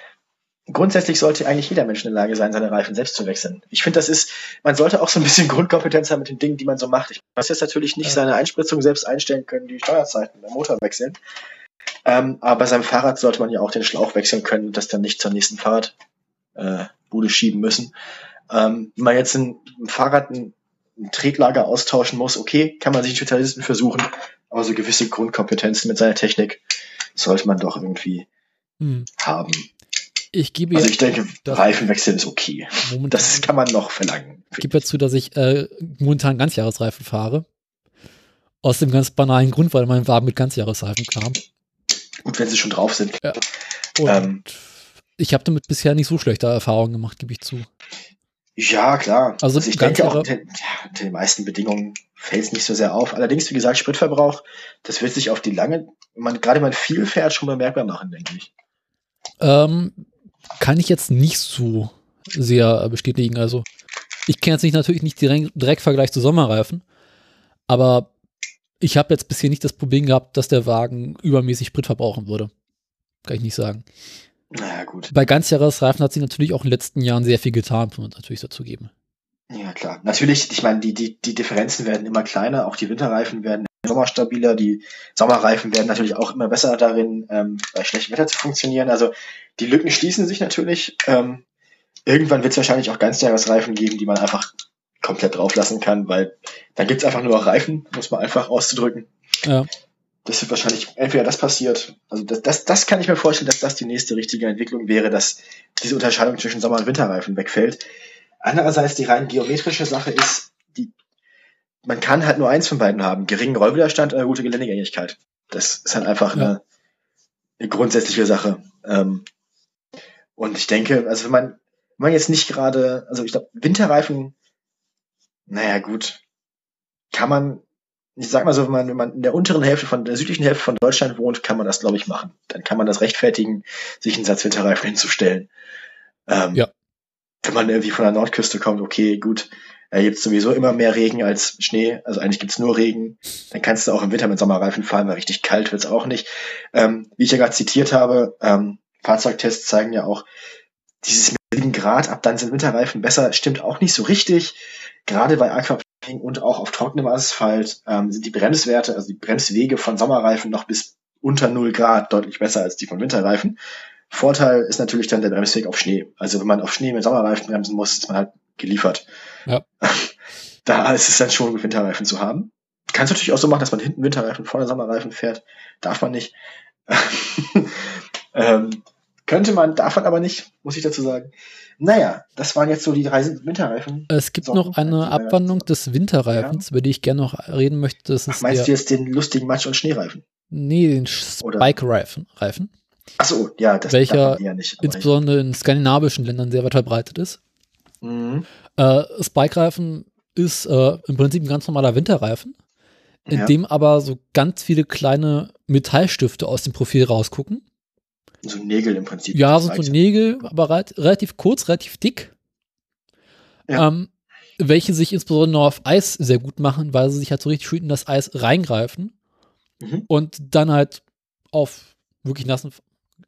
Grundsätzlich sollte eigentlich jeder Mensch in der Lage sein, seine Reifen selbst zu wechseln. Ich finde, das ist, man sollte auch so ein bisschen [laughs] Grundkompetenz haben mit den Dingen, die man so macht. Ich muss jetzt natürlich nicht ja. seine Einspritzung selbst einstellen können, die Steuerzeiten, der Motor wechseln. Ähm, aber bei seinem Fahrrad sollte man ja auch den Schlauch wechseln können und das dann nicht zur nächsten Fahrradbude äh, schieben müssen. Ähm, wenn man jetzt ein, ein Fahrrad ein ein Tretlager austauschen muss, okay, kann man sich einen Spezialisten versuchen, aber so gewisse Grundkompetenzen mit seiner Technik sollte man doch irgendwie hm. haben. Ich gebe also ich denke, Reifenwechsel ist okay. das kann man noch verlangen. Ich gebe dazu, dass ich äh, momentan Ganzjahresreifen fahre. Aus dem ganz banalen Grund, weil mein Wagen mit Ganzjahresreifen kam. Gut, wenn sie schon drauf sind. Ja. Und ähm, ich habe damit bisher nicht so schlechte Erfahrungen gemacht, gebe ich zu. Ja, klar. Also, also ich denke auch, unter, ja, unter den meisten Bedingungen fällt es nicht so sehr auf. Allerdings, wie gesagt, Spritverbrauch, das wird sich auf die lange, man, gerade wenn man viel fährt, schon bemerkbar machen, denke ich. Ähm, kann ich jetzt nicht so sehr bestätigen. Also ich kenne jetzt nicht natürlich nicht direkt, direkt Vergleich zu Sommerreifen, aber ich habe jetzt bisher nicht das Problem gehabt, dass der Wagen übermäßig Sprit verbrauchen würde. Kann ich nicht sagen. Naja, gut. Bei Ganzjahresreifen hat sich natürlich auch in den letzten Jahren sehr viel getan, muss man natürlich dazu geben. Ja, klar. Natürlich, ich meine, die, die, die Differenzen werden immer kleiner, auch die Winterreifen werden im Sommer stabiler, die Sommerreifen werden natürlich auch immer besser darin, ähm, bei schlechtem Wetter zu funktionieren. Also die Lücken schließen sich natürlich. Ähm, irgendwann wird es wahrscheinlich auch Ganzjahresreifen geben, die man einfach komplett drauflassen kann, weil dann gibt's einfach nur noch Reifen, muss man einfach auszudrücken. Ja. Das wird wahrscheinlich entweder das passiert, also das, das, das kann ich mir vorstellen, dass das die nächste richtige Entwicklung wäre, dass diese Unterscheidung zwischen Sommer- und Winterreifen wegfällt. Andererseits die rein geometrische Sache ist, die, man kann halt nur eins von beiden haben, geringen Rollwiderstand oder gute Geländegängigkeit. Das ist halt einfach Ja. eine, eine grundsätzliche Sache. Ähm, und ich denke, also wenn man, wenn man jetzt nicht gerade, also ich glaube, Winterreifen, naja gut, kann man, ich sag mal so, wenn man, wenn man in der unteren Hälfte von der südlichen Hälfte von Deutschland wohnt, kann man das, glaube ich, machen. Dann kann man das rechtfertigen, sich einen Satz Winterreifen hinzustellen. Ähm, Ja. Wenn man irgendwie von der Nordküste kommt, okay, gut, da gibt's sowieso immer mehr Regen als Schnee, also eigentlich gibt's nur Regen. Dann kannst du auch im Winter mit Sommerreifen fahren, weil richtig kalt wird's auch nicht. Ähm, wie ich ja gerade zitiert habe, ähm, Fahrzeugtests zeigen ja auch, dieses mit 7 Grad, ab dann sind Winterreifen besser, stimmt auch nicht so richtig. Gerade bei Aquaplaning und auch auf trockenem Asphalt ähm, sind die Bremswerte, also die Bremswege von Sommerreifen noch bis unter 0 Grad deutlich besser als die von Winterreifen. Vorteil ist natürlich dann der Bremsweg auf Schnee. Also wenn man auf Schnee mit Sommerreifen bremsen muss, ist man halt geliefert. Ja. [laughs] Da ist es dann schon gut, Winterreifen zu haben. Kannst du natürlich auch so machen, dass man hinten Winterreifen, vorne Sommerreifen fährt. Darf man nicht. [laughs] ähm, könnte man, darf man aber nicht, muss ich dazu sagen. Naja, das waren jetzt so die drei Winterreifen. Es gibt So, noch eine ja, Abwandlung des Winterreifens, über die ich gerne noch reden möchte. Das Ach, ist meinst du jetzt den lustigen Matsch- und Schneereifen? nee, den Spike-Reifen. Reifen, Ach so, ja, das Welcher eher nicht. insbesondere in skandinavischen Ländern sehr weit verbreitet ist. Mhm. Äh, Spike-Reifen ist äh, im Prinzip ein ganz normaler Winterreifen, in Ja. dem aber so ganz viele kleine Metallstifte aus dem Profil rausgucken. So Nägel im Prinzip. Ja, sind so. Nägel, aber relativ kurz, relativ dick. Ja. Ähm, welche sich insbesondere auf Eis sehr gut machen, weil sie sich halt so richtig schön in das Eis reingreifen Mhm. und dann halt auf wirklich nassen,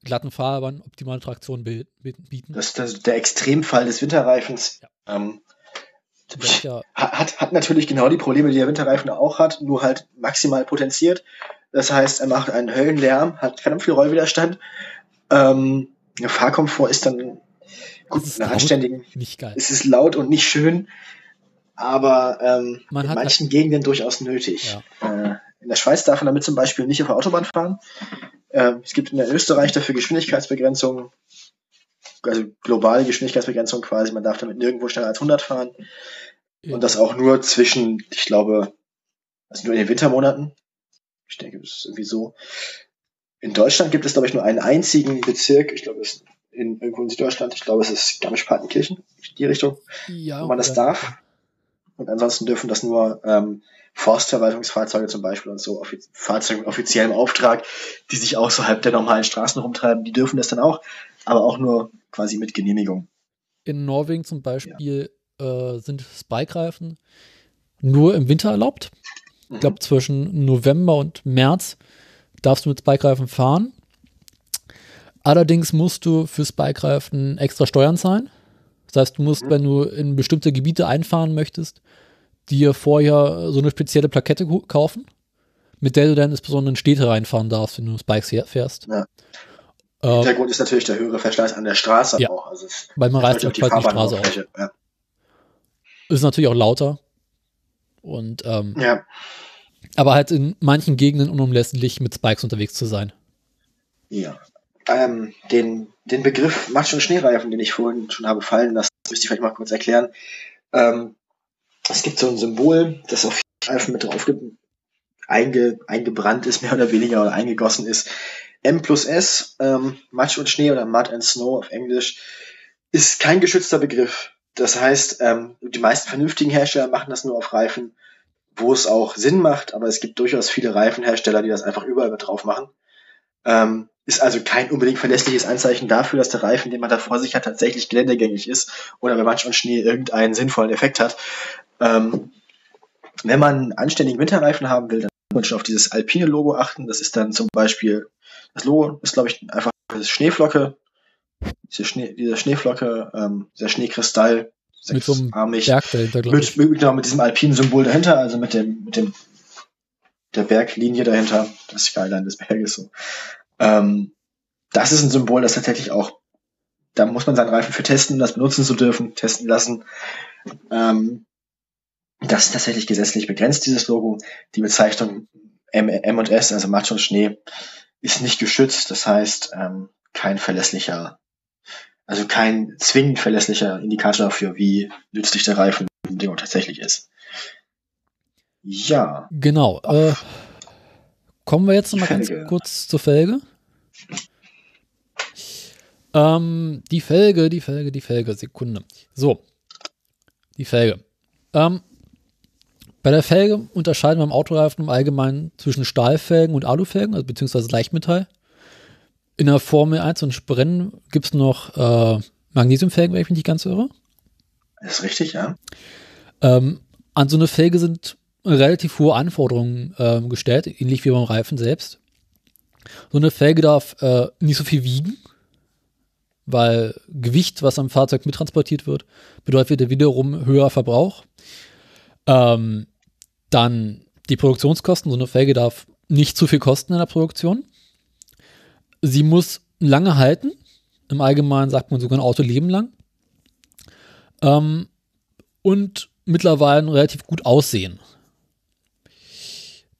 glatten Fahrbahn optimale Traktion bi- bi- bieten. Das ist das- der Extremfall des Winterreifens. Ähm, Welcher, ha- hat, hat natürlich genau die Probleme, die der Winterreifen auch hat, nur halt maximal potenziert. Das heißt, er macht einen Höllenlärm, hat verdammt viel Rollwiderstand. Ähm, der Fahrkomfort ist dann gut, ist anständigen, nicht geil. es ist laut und nicht schön, aber ähm, Man in hat manchen Gegenden durchaus nötig. Äh, in der Schweiz darf man damit zum Beispiel nicht auf der Autobahn fahren. Ähm, es gibt in der Österreich dafür Geschwindigkeitsbegrenzungen, also globale Geschwindigkeitsbegrenzung quasi. Man darf damit nirgendwo schneller als 100 fahren. Und das auch nur zwischen, ich glaube, also nur in den Wintermonaten. Ich denke, das ist irgendwie so. In Deutschland gibt es, glaube ich, nur einen einzigen Bezirk. Ich glaube, es ist in, irgendwo in Süddeutschland. Ich glaube, es ist Garmisch-Partenkirchen, die Richtung, ja, wo man das darf. Und ansonsten dürfen das nur ähm, Forstverwaltungsfahrzeuge zum Beispiel und so offiz Fahrzeuge mit offiziellem Auftrag, die sich außerhalb der normalen Straßen rumtreiben, die dürfen das dann auch, aber auch nur quasi mit Genehmigung. In Norwegen zum Beispiel äh, sind Spike-Reifen nur im Winter erlaubt. Mhm. Ich glaube, zwischen November und März darfst du mit Spike-Reifen fahren. Allerdings musst du für Spike-Reifen extra Steuern zahlen. Das heißt, du musst, Mhm. wenn du in bestimmte Gebiete einfahren möchtest, dir vorher so eine spezielle Plakette kaufen, mit der du dann insbesondere in Städte reinfahren darfst, wenn du Spikes fährst. Ja. Äh, Hintergrund ist natürlich der höhere Verschleiß an der Straße Ja. auch. Also es weil man reißt ja auch quasi die Straße auf. Ja. Ist natürlich auch lauter. Und ähm, ja, aber halt in manchen Gegenden unumlässlich mit Spikes unterwegs zu sein. ja. Ähm, den, den Begriff Matsch- und Schneereifen, den ich vorhin schon habe fallen lassen, müsste ich vielleicht mal kurz erklären. Ähm, es gibt so ein Symbol, das auf Reifen mit drauf ge- einge, eingebrannt ist, [laughs] mehr oder weniger, oder eingegossen ist. M plus S, ähm, Matsch und Schnee oder Mud and Snow auf Englisch, ist kein geschützter Begriff. Das heißt, ähm, die meisten vernünftigen Hersteller machen das nur auf Reifen, wo es auch Sinn macht, aber es gibt durchaus viele Reifenhersteller, die das einfach überall mit drauf machen. Ähm, ist also kein unbedingt verlässliches Anzeichen dafür, dass der Reifen, den man da vor sich hat, tatsächlich geländegängig ist oder bei manchen Schnee irgendeinen sinnvollen Effekt hat. Ähm, wenn man einen anständigen Winterreifen haben will, dann muss man schon auf dieses alpine Logo achten. Das ist dann zum Beispiel, das Logo ist, glaube ich, einfach das Schneeflocke, diese, Schnee, diese Schneeflocke, ähm, dieser Schneekristall, mit so einem Berg dahinter, glaube ich. Mit, genau, mit diesem alpinen Symbol dahinter, also mit dem, mit dem, der Berglinie dahinter, das Skyline des Berges so. Ähm, das ist ein Symbol, das tatsächlich auch, da muss man seinen Reifen für testen, das benutzen zu dürfen, testen lassen. Ähm, das ist tatsächlich gesetzlich begrenzt, dieses Logo. Die Bezeichnung M, M und S, also Matsch und Schnee, ist nicht geschützt. Das heißt, ähm, kein verlässlicher, also kein zwingend verlässlicher Indikator dafür, wie nützlich der Reifen im Ding tatsächlich ist. Ja. Genau. Äh, kommen wir jetzt noch mal ganz kurz zur Felge. Ähm, die Felge, die Felge, die Felge, Sekunde. So. Die Felge. Ähm, bei der Felge unterscheiden wir im Autoreifen im Allgemeinen zwischen Stahlfelgen und Alufelgen, also beziehungsweise Leichtmetall. In der Formel 1 und Sprennen gibt es noch äh, Magnesiumfelgen, wenn ich mich nicht ganz irre. Das ist richtig, ja. Ähm, an so eine Felge sind relativ hohe Anforderungen äh, gestellt, ähnlich wie beim Reifen selbst. So eine Felge darf äh, nicht so viel wiegen, weil Gewicht, was am Fahrzeug mittransportiert wird, bedeutet wiederum höher Verbrauch. Ähm, dann die Produktionskosten. So eine Felge darf nicht zu viel kosten in der Produktion. Sie muss lange halten. Im Allgemeinen sagt man sogar ein Auto leben lang. Ähm, und mittlerweile relativ gut aussehen.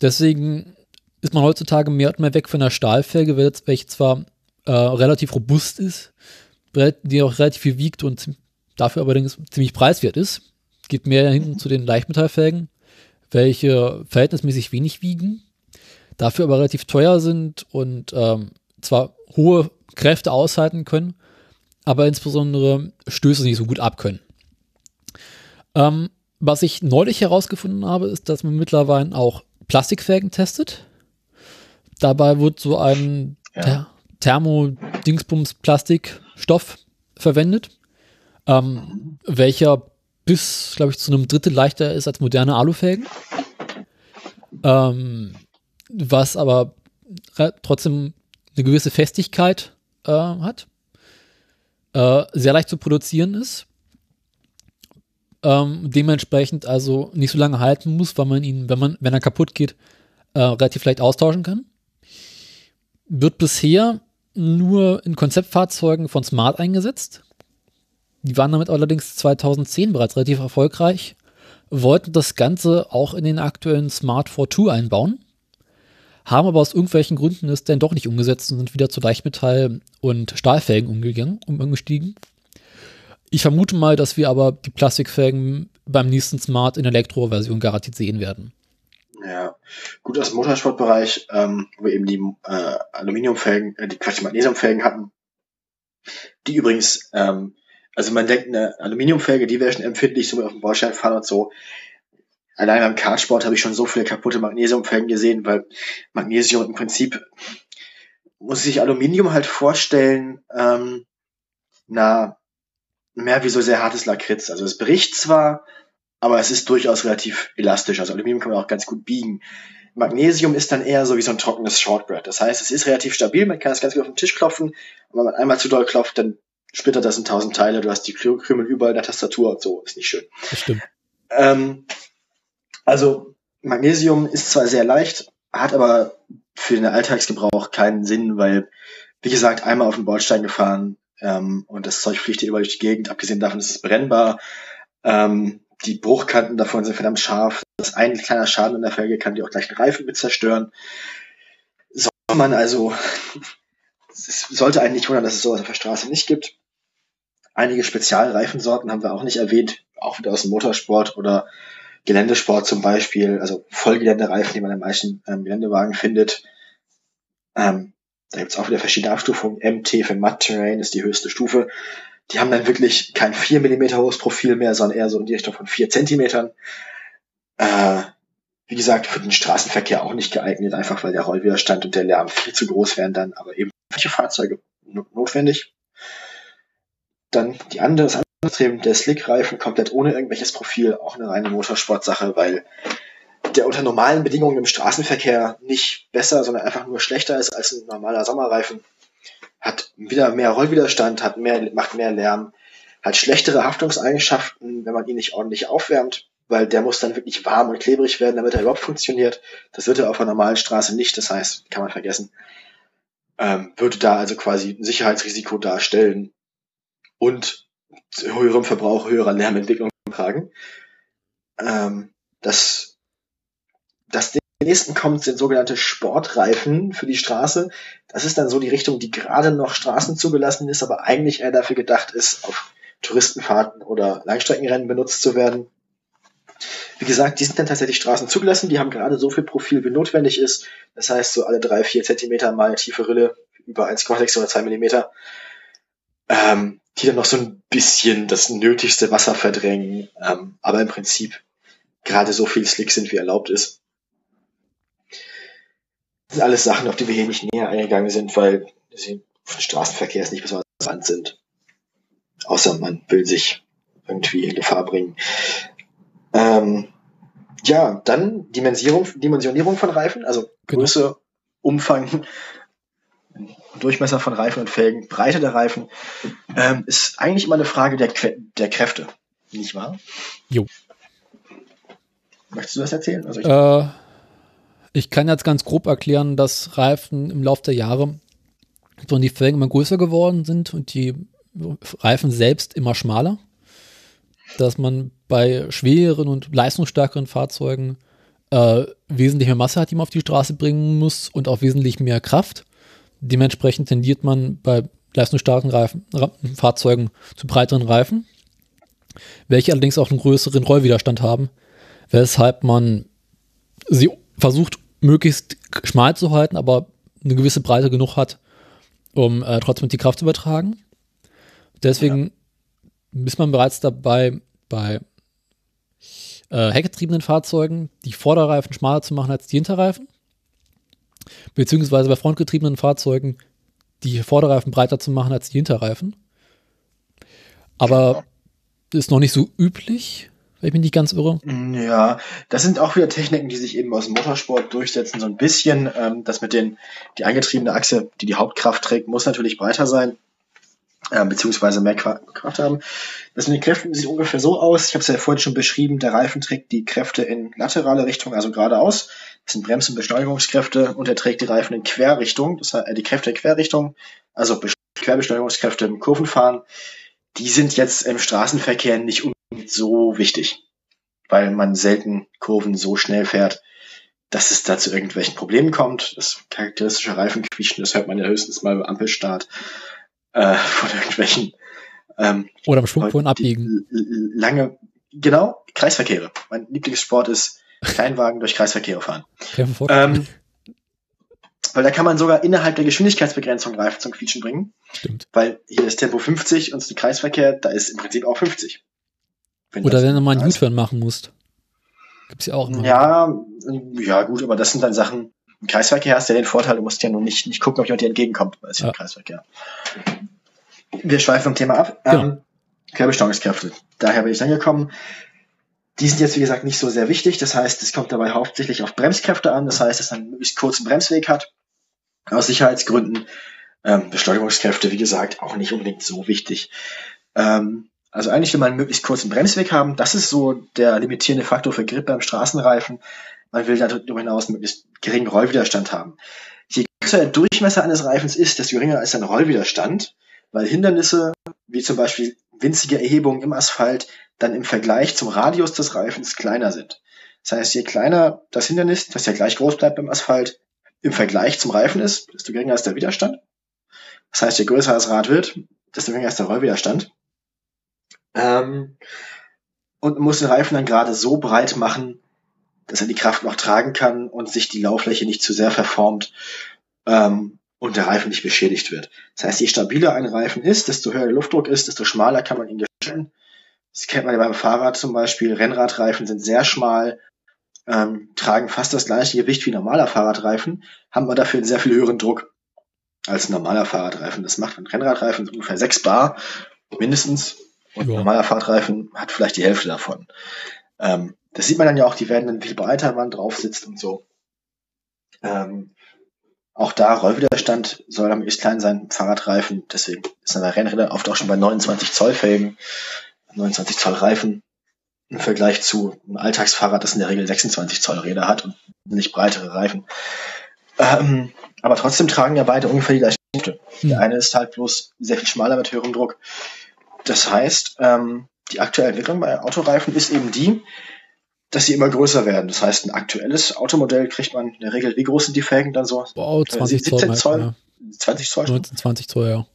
Deswegen ist man heutzutage mehr und mehr weg von der Stahlfelge, welche zwar äh, relativ robust ist, die auch relativ viel wiegt und dafür allerdings ziemlich preiswert ist. Geht mehr hinten zu den Leichtmetallfelgen welche verhältnismäßig wenig wiegen, dafür aber relativ teuer sind und ähm, zwar hohe Kräfte aushalten können, aber insbesondere Stöße nicht so gut abkönnen. Ähm, was ich neulich herausgefunden habe, ist, dass man mittlerweile auch Plastikfelgen testet. Dabei wird so ein ja. Thermo-Dingsbums-Plastikstoff verwendet, ähm, welcher bis, glaube ich, zu einem Drittel leichter ist als moderne Alufelgen. Ähm, was aber trotzdem eine gewisse Festigkeit äh, hat. Äh, sehr leicht zu produzieren ist. Ähm, dementsprechend also nicht so lange halten muss, weil man ihn, wenn man, wenn er kaputt geht, äh, relativ leicht austauschen kann. Wird bisher nur in Konzeptfahrzeugen von Smart eingesetzt. Die waren damit allerdings 2010 bereits relativ erfolgreich, wollten das Ganze auch in den aktuellen Smart 4.2 einbauen, haben aber aus irgendwelchen Gründen es dann doch nicht umgesetzt und sind wieder zu Leichtmetall- und Stahlfelgen umgegangen, umgestiegen. Ich vermute mal, dass wir aber die Plastikfelgen beim nächsten Smart in Elektro-Version garantiert sehen werden. Ja, gut aus dem Motorsportbereich, ähm, wo wir eben die äh, Aluminiumfelgen, äh, die Quatsch, Magnesiumfelgen hatten, die übrigens ähm, also man denkt, eine Aluminiumfelge, die wäre schon empfindlich, so auf dem Bordstein fahren und so. Allein beim Kartsport habe ich schon so viele kaputte Magnesiumfelgen gesehen, weil Magnesium im Prinzip muss sich Aluminium halt vorstellen, ähm, na, mehr wie so sehr hartes Lakritz. Also es bricht zwar, aber es ist durchaus relativ elastisch. Also Aluminium kann man auch ganz gut biegen. Magnesium ist dann eher so wie so ein trockenes Shortbread. Das heißt, es ist relativ stabil, man kann es ganz gut auf den Tisch klopfen, aber wenn man einmal zu doll klopft, dann splittert das in tausend Teile, du hast die Krümel überall in der Tastatur und so, ist nicht schön. Das stimmt. Ähm, also Magnesium ist zwar sehr leicht, hat aber für den Alltagsgebrauch keinen Sinn, weil, wie gesagt, einmal auf den Bordstein gefahren ähm, und das Zeug fliegt überall durch die Gegend, abgesehen davon ist es brennbar. Ähm, die Bruchkanten davon sind verdammt scharf. Das ein kleiner Schaden in der Felge kann die auch gleich den Reifen mit zerstören. Soll man also, [laughs] es sollte einen nicht wundern, dass es sowas auf der Straße nicht gibt. Einige Spezialreifensorten haben wir auch nicht erwähnt, auch wieder aus dem Motorsport oder Geländesport zum Beispiel, also Vollgeländereifen, die man in meisten ähm, Geländewagen findet. Ähm, da gibt's auch wieder verschiedene Abstufungen. MT für Mud Terrain ist die höchste Stufe. Die haben dann wirklich kein 4 mm hohes Profil mehr, sondern eher so in die Richtung von 4 Zentimetern. Äh, wie gesagt, für den Straßenverkehr auch nicht geeignet, einfach weil der Rollwiderstand und der Lärm viel zu groß wären dann, aber eben für Fahrzeuge notwendig. Dann die andere, das Extrem, der Slickreifen komplett ohne irgendwelches Profil, auch eine reine Motorsportsache, weil der unter normalen Bedingungen im Straßenverkehr nicht besser, sondern einfach nur schlechter ist als ein normaler Sommerreifen. Hat wieder mehr Rollwiderstand, hat mehr, macht mehr Lärm, hat schlechtere Haftungseigenschaften, wenn man ihn nicht ordentlich aufwärmt, weil der muss dann wirklich warm und klebrig werden, damit er überhaupt funktioniert. Das wird er auf einer normalen Straße nicht, das heißt, kann man vergessen. Ähm, würde da also quasi ein Sicherheitsrisiko darstellen und zu höherem Verbrauch, höherer Lärmentwicklung tragen. Ähm, das, das nächsten kommt, sind sogenannte Sportreifen für die Straße. Das ist dann so die Richtung, die gerade noch Straßen zugelassen ist, aber eigentlich eher dafür gedacht ist, auf Touristenfahrten oder Langstreckenrennen benutzt zu werden. Wie gesagt, die sind dann tatsächlich Straßen zugelassen, die haben gerade so viel Profil, wie notwendig ist. Das heißt, so alle drei, vier Zentimeter mal tiefe Rille über 1,6 oder 2 Millimeter. Ähm, die dann noch so ein bisschen das nötigste Wasser verdrängen, ähm, aber im Prinzip gerade so viel Slick sind, wie erlaubt ist. Das sind alles Sachen, auf die wir hier nicht näher eingegangen sind, weil sie für den Straßenverkehr nicht besonders relevant sind. Außer man will sich irgendwie in Gefahr bringen. Ähm, ja, dann Dimensionierung, Dimensionierung von Reifen, also genau. Größe, genau. Umfang, Durchmesser von Reifen und Felgen, Breite der Reifen, ähm, ist eigentlich immer eine Frage der, der Kräfte, nicht wahr? Jo. Möchtest du das erzählen? Also ich, äh, ich kann jetzt ganz grob erklären, dass Reifen im Laufe der Jahre, so die Felgen immer größer geworden sind und die Reifen selbst immer schmaler, dass man bei schwereren und leistungsstärkeren Fahrzeugen äh, wesentlich mehr Masse hat, die man auf die Straße bringen muss und auch wesentlich mehr Kraft. Dementsprechend tendiert man bei leistungsstarken Reifen, Fahrzeugen zu breiteren Reifen, welche allerdings auch einen größeren Rollwiderstand haben, weshalb man sie versucht, möglichst schmal zu halten, aber eine gewisse Breite genug hat, um äh, trotzdem die Kraft zu übertragen. Deswegen ja. ist man bereits dabei, bei äh, heckgetriebenen Fahrzeugen die Vorderreifen schmaler zu machen als die Hinterreifen beziehungsweise bei frontgetriebenen Fahrzeugen die Vorderreifen breiter zu machen als die Hinterreifen. Aber das ist noch nicht so üblich, wenn ich mich nicht ganz irre. Ja, das sind auch wieder Techniken, die sich eben aus dem Motorsport durchsetzen, so ein bisschen. Ähm, das mit den, die eingetriebene Achse, die die Hauptkraft trägt, muss natürlich breiter sein äh, beziehungsweise mehr Kraft haben. Das mit den Kräften sieht ungefähr so aus. Ich habe es ja vorhin schon beschrieben, der Reifen trägt die Kräfte in laterale Richtung, also geradeaus. Das sind Brems- und Beschleunigungskräfte und er trägt die Reifen in Querrichtung, das heißt äh, die Kräfte in Querrichtung, also Querbeschleunigungskräfte im Kurvenfahren. Die sind jetzt im Straßenverkehr nicht unbedingt so wichtig, weil man selten Kurven so schnell fährt, dass es da zu irgendwelchen Problemen kommt. Das charakteristische Reifenquietschen, das hört man ja höchstens mal beim Ampelstart äh, [laughs] von irgendwelchen ähm, oder am Schwungpolen abbiegen. Lange, genau, Kreisverkehre. Mein Lieblingssport ist Kleinwagen durch Kreisverkehre fahren. Ähm, weil da kann man sogar innerhalb der Geschwindigkeitsbegrenzung Reifen zum Quietschen bringen. Stimmt. Weil hier ist Tempo 50 und der Kreisverkehr, da ist im Prinzip auch 50. Wenn Oder wenn du mal einen U-Turn machen musst. Gibt's ja auch immer. Ja, ja, gut, aber das sind dann Sachen, im Kreisverkehr hast du ja den Vorteil, du musst ja nur nicht, nicht gucken, ob jemand dir entgegenkommt, weil es ja. im Kreisverkehr. Wir schweifen vom Thema ab. Genau. Ähm, Querbesteuerungskräfte. Daher bin ich dann gekommen. Die sind jetzt, wie gesagt, nicht so sehr wichtig. Das heißt, es kommt dabei hauptsächlich auf Bremskräfte an. Das heißt, dass man einen möglichst kurzen Bremsweg hat. Aus Sicherheitsgründen. Ähm, Beschleunigungskräfte, wie gesagt, auch nicht unbedingt so wichtig. Ähm, also eigentlich will man einen möglichst kurzen Bremsweg haben. Das ist so der limitierende Faktor für Grip beim Straßenreifen. Man will darüber hinaus möglichst geringen Rollwiderstand haben. Je größer der Durchmesser eines Reifens ist, desto geringer ist der Rollwiderstand, weil Hindernisse, wie zum Beispiel winzige Erhebungen im Asphalt, dann im Vergleich zum Radius des Reifens kleiner sind. Das heißt, je kleiner das Hindernis, das ja gleich groß bleibt beim Asphalt, im Vergleich zum Reifen ist, desto geringer ist der Widerstand. Das heißt, je größer das Rad wird, desto geringer ist der Rollwiderstand. Ähm, und man muss den Reifen dann gerade so breit machen, dass er die Kraft noch tragen kann und sich die Lauffläche nicht zu sehr verformt ähm, und der Reifen nicht beschädigt wird. Das heißt, je stabiler ein Reifen ist, desto höher der Luftdruck ist, desto schmaler kann man ihn gestalten. Das kennt man ja beim Fahrrad zum Beispiel. Rennradreifen sind sehr schmal ähm, tragen fast das gleiche Gewicht wie normaler Fahrradreifen, haben aber dafür einen sehr viel höheren Druck als ein normaler Fahrradreifen. Das macht ein Rennradreifen ungefähr 6 Bar mindestens und ein normaler Fahrradreifen hat vielleicht die Hälfte davon. Ähm, das sieht man dann ja auch, die werden dann viel breiter, wenn man drauf sitzt und so. Ähm, auch da Rollwiderstand soll am möglichst klein sein, Fahrradreifen, deswegen ist dann bei Rennrädern oft auch schon bei 29 Zoll Felgen, 29 Zoll Reifen im Vergleich zu einem Alltagsfahrrad, das in der Regel 26 Zoll Räder hat und nicht breitere Reifen. Ähm, aber trotzdem tragen ja beide ungefähr die gleiche Hälfte. Mhm. Der eine ist halt bloß sehr viel schmaler mit höherem Druck. Das heißt, ähm, die aktuelle Entwicklung bei Autoreifen ist eben die, dass sie immer größer werden. Das heißt, ein aktuelles Automodell kriegt man in der Regel, wie groß sind die Felgen dann so? Wow, 20 17 Zoll. Zoll? Ja. 20 Zoll? 19, 20 Zoll, ja.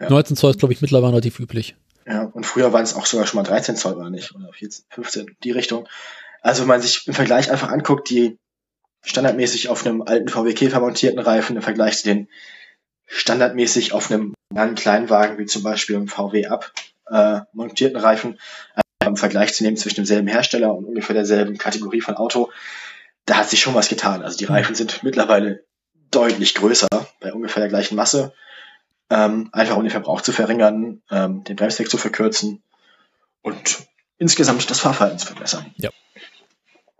ja. 19 Zoll ist, glaube ich, mittlerweile relativ üblich. Ja, und früher waren es auch sogar schon mal 13 Zoll, oder nicht? Oder 14, 15, die Richtung. Also wenn man sich im Vergleich einfach anguckt, die standardmäßig auf einem alten VW Käfer montierten Reifen im Vergleich zu den standardmäßig auf einem kleinen Wagen wie zum Beispiel im VW Up äh, montierten Reifen, äh, im Vergleich zu nehmen zwischen demselben Hersteller und ungefähr derselben Kategorie von Auto, da hat sich schon was getan. Also die Reifen sind mittlerweile deutlich größer, bei ungefähr der gleichen Masse ähm, einfach um den Verbrauch zu verringern, ähm, den Bremsweg zu verkürzen und insgesamt das Fahrverhalten zu verbessern. Ja.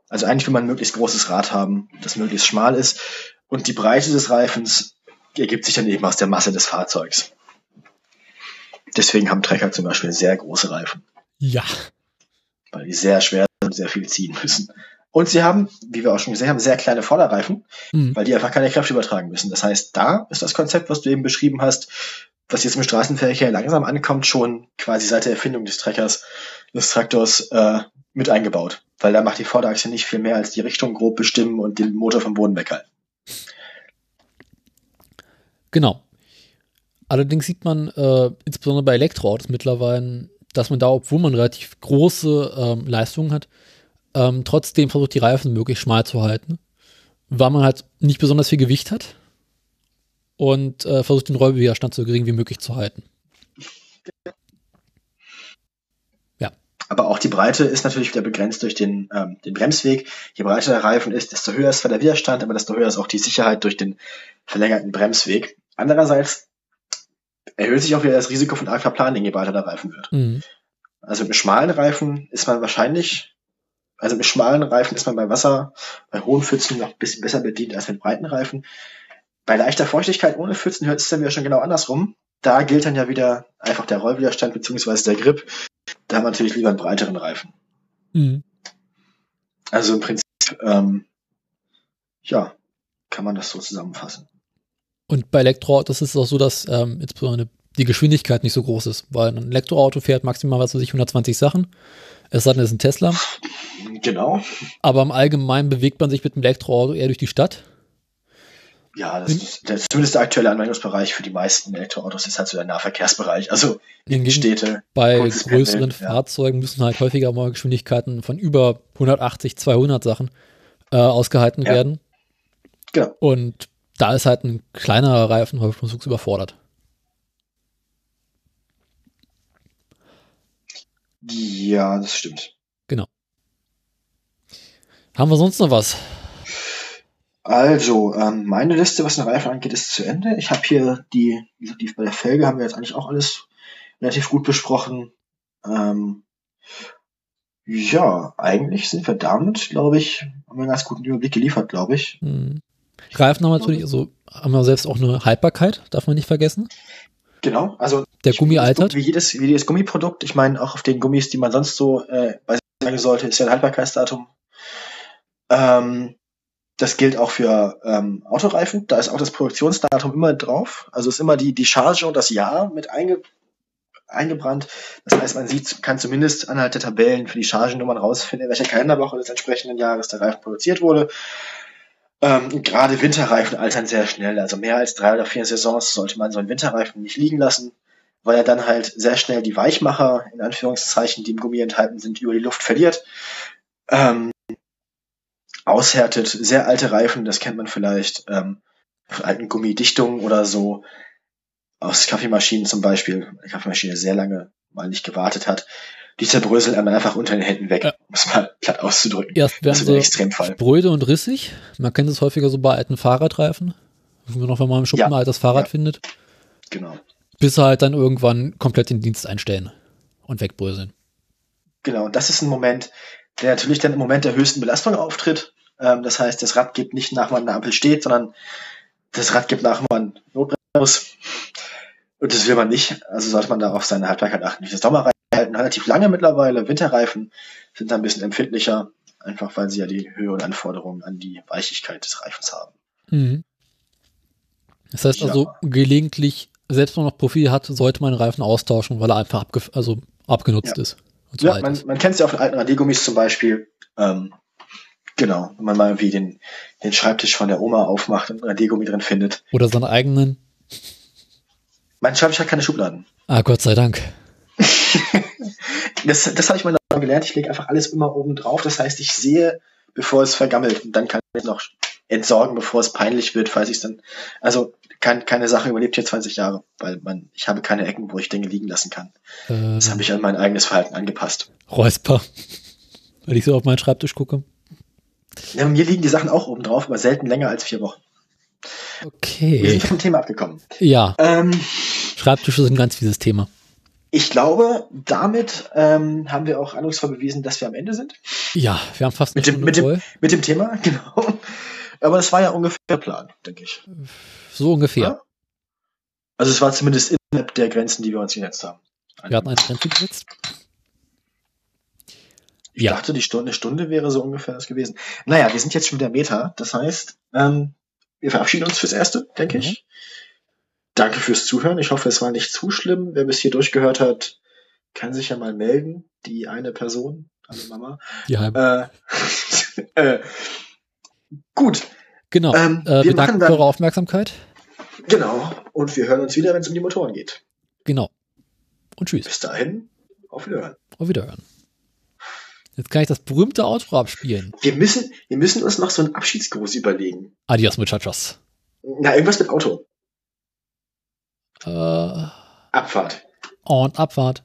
Also eigentlich will man ein möglichst großes Rad haben, das möglichst schmal ist und die Breite des Reifens ergibt sich dann eben aus der Masse des Fahrzeugs. Deswegen haben Trecker zum Beispiel sehr große Reifen. Ja. Weil die sehr schwer sind und sehr viel ziehen müssen. Und sie haben, wie wir auch schon gesehen haben, sehr kleine Vorderreifen, mhm. weil die einfach keine Kräfte übertragen müssen. Das heißt, da ist das Konzept, was du eben beschrieben hast, was jetzt im Straßenverkehr langsam ankommt, schon quasi seit der Erfindung des Treckers, des Traktors äh, mit eingebaut. Weil da macht die Vorderachse nicht viel mehr als die Richtung grob bestimmen und den Motor vom Boden weghalten. Genau. Allerdings sieht man äh, insbesondere bei Elektroautos mittlerweile, dass man da, obwohl man relativ große ähm, Leistungen hat, ähm, trotzdem versucht, die Reifen möglichst schmal zu halten, weil man halt nicht besonders viel Gewicht hat und äh, versucht, den Rollwiderstand so gering wie möglich zu halten. Ja. Aber auch die Breite ist natürlich wieder begrenzt durch den, ähm, den Bremsweg. Je breiter der Reifen ist, desto höher ist zwar der Widerstand, aber desto höher ist auch die Sicherheit durch den verlängerten Bremsweg. Andererseits erhöht sich auch wieder das Risiko von Aquaplaning, je breiter der Reifen wird. Mhm. Also mit schmalen Reifen ist man wahrscheinlich also mit schmalen Reifen ist man bei Wasser, bei hohen Pfützen noch ein bisschen besser bedient als mit breiten Reifen. Bei leichter Feuchtigkeit ohne Pfützen hört es dann wieder schon genau andersrum. Da gilt dann ja wieder einfach der Rollwiderstand beziehungsweise der Grip. Da haben wir natürlich lieber einen breiteren Reifen. Mhm. Also im Prinzip, ähm, ja, kann man das so zusammenfassen. Und bei Elektroautos ist es auch so, dass ähm, insbesondere die Geschwindigkeit nicht so groß ist, weil ein Elektroauto fährt maximal, was weiß ich, 120 Sachen. Es sei denn, es ist ein Tesla. Genau. Aber im Allgemeinen bewegt man sich mit dem Elektroauto eher durch die Stadt. Ja, das ist, das ist zumindest der aktuelle Anwendungsbereich für die meisten Elektroautos ist halt so der Nahverkehrsbereich. Also in Städte. Bei größeren Pendeln, Fahrzeugen ja. müssen halt häufiger mal Geschwindigkeiten von über 180, 200 Sachen äh, ausgehalten ja. werden. Genau. Und da ist halt ein kleinerer Reifen häufig überfordert. Ja, das stimmt. Genau. Haben wir sonst noch was? Also, ähm, meine Liste, was den Reifen angeht, ist zu Ende. Ich habe hier die, wie gesagt, die bei der Felge haben wir jetzt eigentlich auch alles relativ gut besprochen. Ähm, ja, eigentlich sind wir damit, glaube ich, haben wir einen ganz guten Überblick geliefert, glaube ich. Hm. Reifen haben natürlich, also haben wir selbst auch eine Haltbarkeit, darf man nicht vergessen. Genau, also der Gummi altert. Wie jedes, wie jedes Gummiprodukt. Ich meine, auch auf den Gummis, die man sonst so äh, bei sagen sollte, ist ja ein Haltbarkeitsdatum. Ähm, das gilt auch für ähm, Autoreifen. Da ist auch das Produktionsdatum immer drauf. Also ist immer die, die Charge und das Jahr mit einge, eingebrannt. Das heißt, man sieht, kann zumindest anhand der Tabellen für die Chargennummern rausfinden, in welcher Kalenderwoche des entsprechenden Jahres der Reifen produziert wurde. Ähm, gerade Winterreifen altern sehr schnell. Also mehr als drei oder vier Saisons sollte man so einen Winterreifen nicht liegen lassen, weil er dann halt sehr schnell die Weichmacher, in Anführungszeichen, die im Gummi enthalten sind, über die Luft verliert. Ähm, aushärtet, sehr alte Reifen, das kennt man vielleicht ähm, von alten Gummidichtungen oder so, aus Kaffeemaschinen zum Beispiel, eine Kaffeemaschine sehr lange mal nicht gewartet hat, die zerbröseln einem einfach unter den Händen weg. Ja. um es mal platt auszudrücken. Erst werden das ist ein Extremfall. spröde und rissig. Man kennt es häufiger so bei alten Fahrradreifen. Nur noch, wenn man im Schuppen Ja. ein altes Fahrrad Ja. findet. Genau. Bis halt dann irgendwann komplett den Dienst einstellen und wegbröseln. Genau, und das ist ein Moment, der natürlich dann im Moment der höchsten Belastung auftritt. Ähm, das heißt, das Rad gibt nicht nach, wann eine Ampel steht, sondern das Rad gibt nach, wann man notbremsen muss. Und das will man nicht. Also sollte man da auf seine Haltbarkeit achten. Diese Sommerreifen halten relativ lange mittlerweile. Winterreifen sind da ein bisschen empfindlicher, einfach weil sie ja die höheren Anforderungen an die Weichigkeit des Reifens haben. Mhm. Das heißt Ja. also, gelegentlich, selbst wenn man noch Profil hat, sollte man den Reifen austauschen, weil er einfach abge also abgenutzt Ja. ist. Ja, man, man kennt es ja auf den alten Radiergummis zum Beispiel. Ähm, genau, wenn man mal irgendwie den, den Schreibtisch von der Oma aufmacht und ein Radiergummi drin findet. Oder seine eigenen. Mein Schreibtisch hat keine Schubladen. Ah, Gott sei Dank. [laughs] Das, das habe ich mal gelernt. Ich lege einfach alles immer oben drauf. Das heißt, ich sehe, bevor es vergammelt. Und dann kann ich noch entsorgen, bevor es peinlich wird, falls ich es dann. Also kein, keine Sache überlebt hier 20 Jahre, weil man, ich habe keine Ecken, wo ich Dinge liegen lassen kann. Äh, Das habe ich an mein eigenes Verhalten angepasst. Räusper. [laughs] Weil ich so auf meinen Schreibtisch gucke. Ja, mir liegen die Sachen auch oben drauf, aber selten länger als vier Wochen. Wir Okay. sind vom Thema abgekommen. Ja, Ähm, Schreibtische sind ein ganz fieses Thema. Ich glaube, damit ähm, haben wir auch eindrucksvoll bewiesen, dass wir am Ende sind. Ja, wir haben fast Mit dem, mit, dem, mit dem Thema, [laughs] genau. Aber das war ja ungefähr der Plan, denke ich. So ungefähr. Ja. Also es war zumindest innerhalb der Grenzen, die wir uns gesetzt haben. Wir hatten eine Grenze gesetzt. Ich Ja. dachte, die Stunde, eine Stunde wäre so ungefähr das gewesen. Naja, wir sind jetzt schon wieder Meta. Das heißt, ähm, wir verabschieden uns fürs Erste, denke Mhm. ich. Danke fürs Zuhören. Ich hoffe, es war nicht zu schlimm. Wer bis hier durchgehört hat, kann sich ja mal melden. Die eine Person, eine Mama. Die halbe. Äh, [laughs] äh, gut, Genau. ähm, äh, wir danken für eure Aufmerksamkeit. genau. Und wir hören uns wieder, wenn es um die Motoren geht. Genau. Und tschüss. Bis dahin, auf Wiederhören. Auf Wiederhören. Jetzt kann ich das berühmte Outro abspielen. Wir müssen, wir müssen uns noch so einen Abschiedsgruß überlegen. Adios, Muchachos. Na, irgendwas mit Auto. Äh, Abfahrt. und Abfahrt.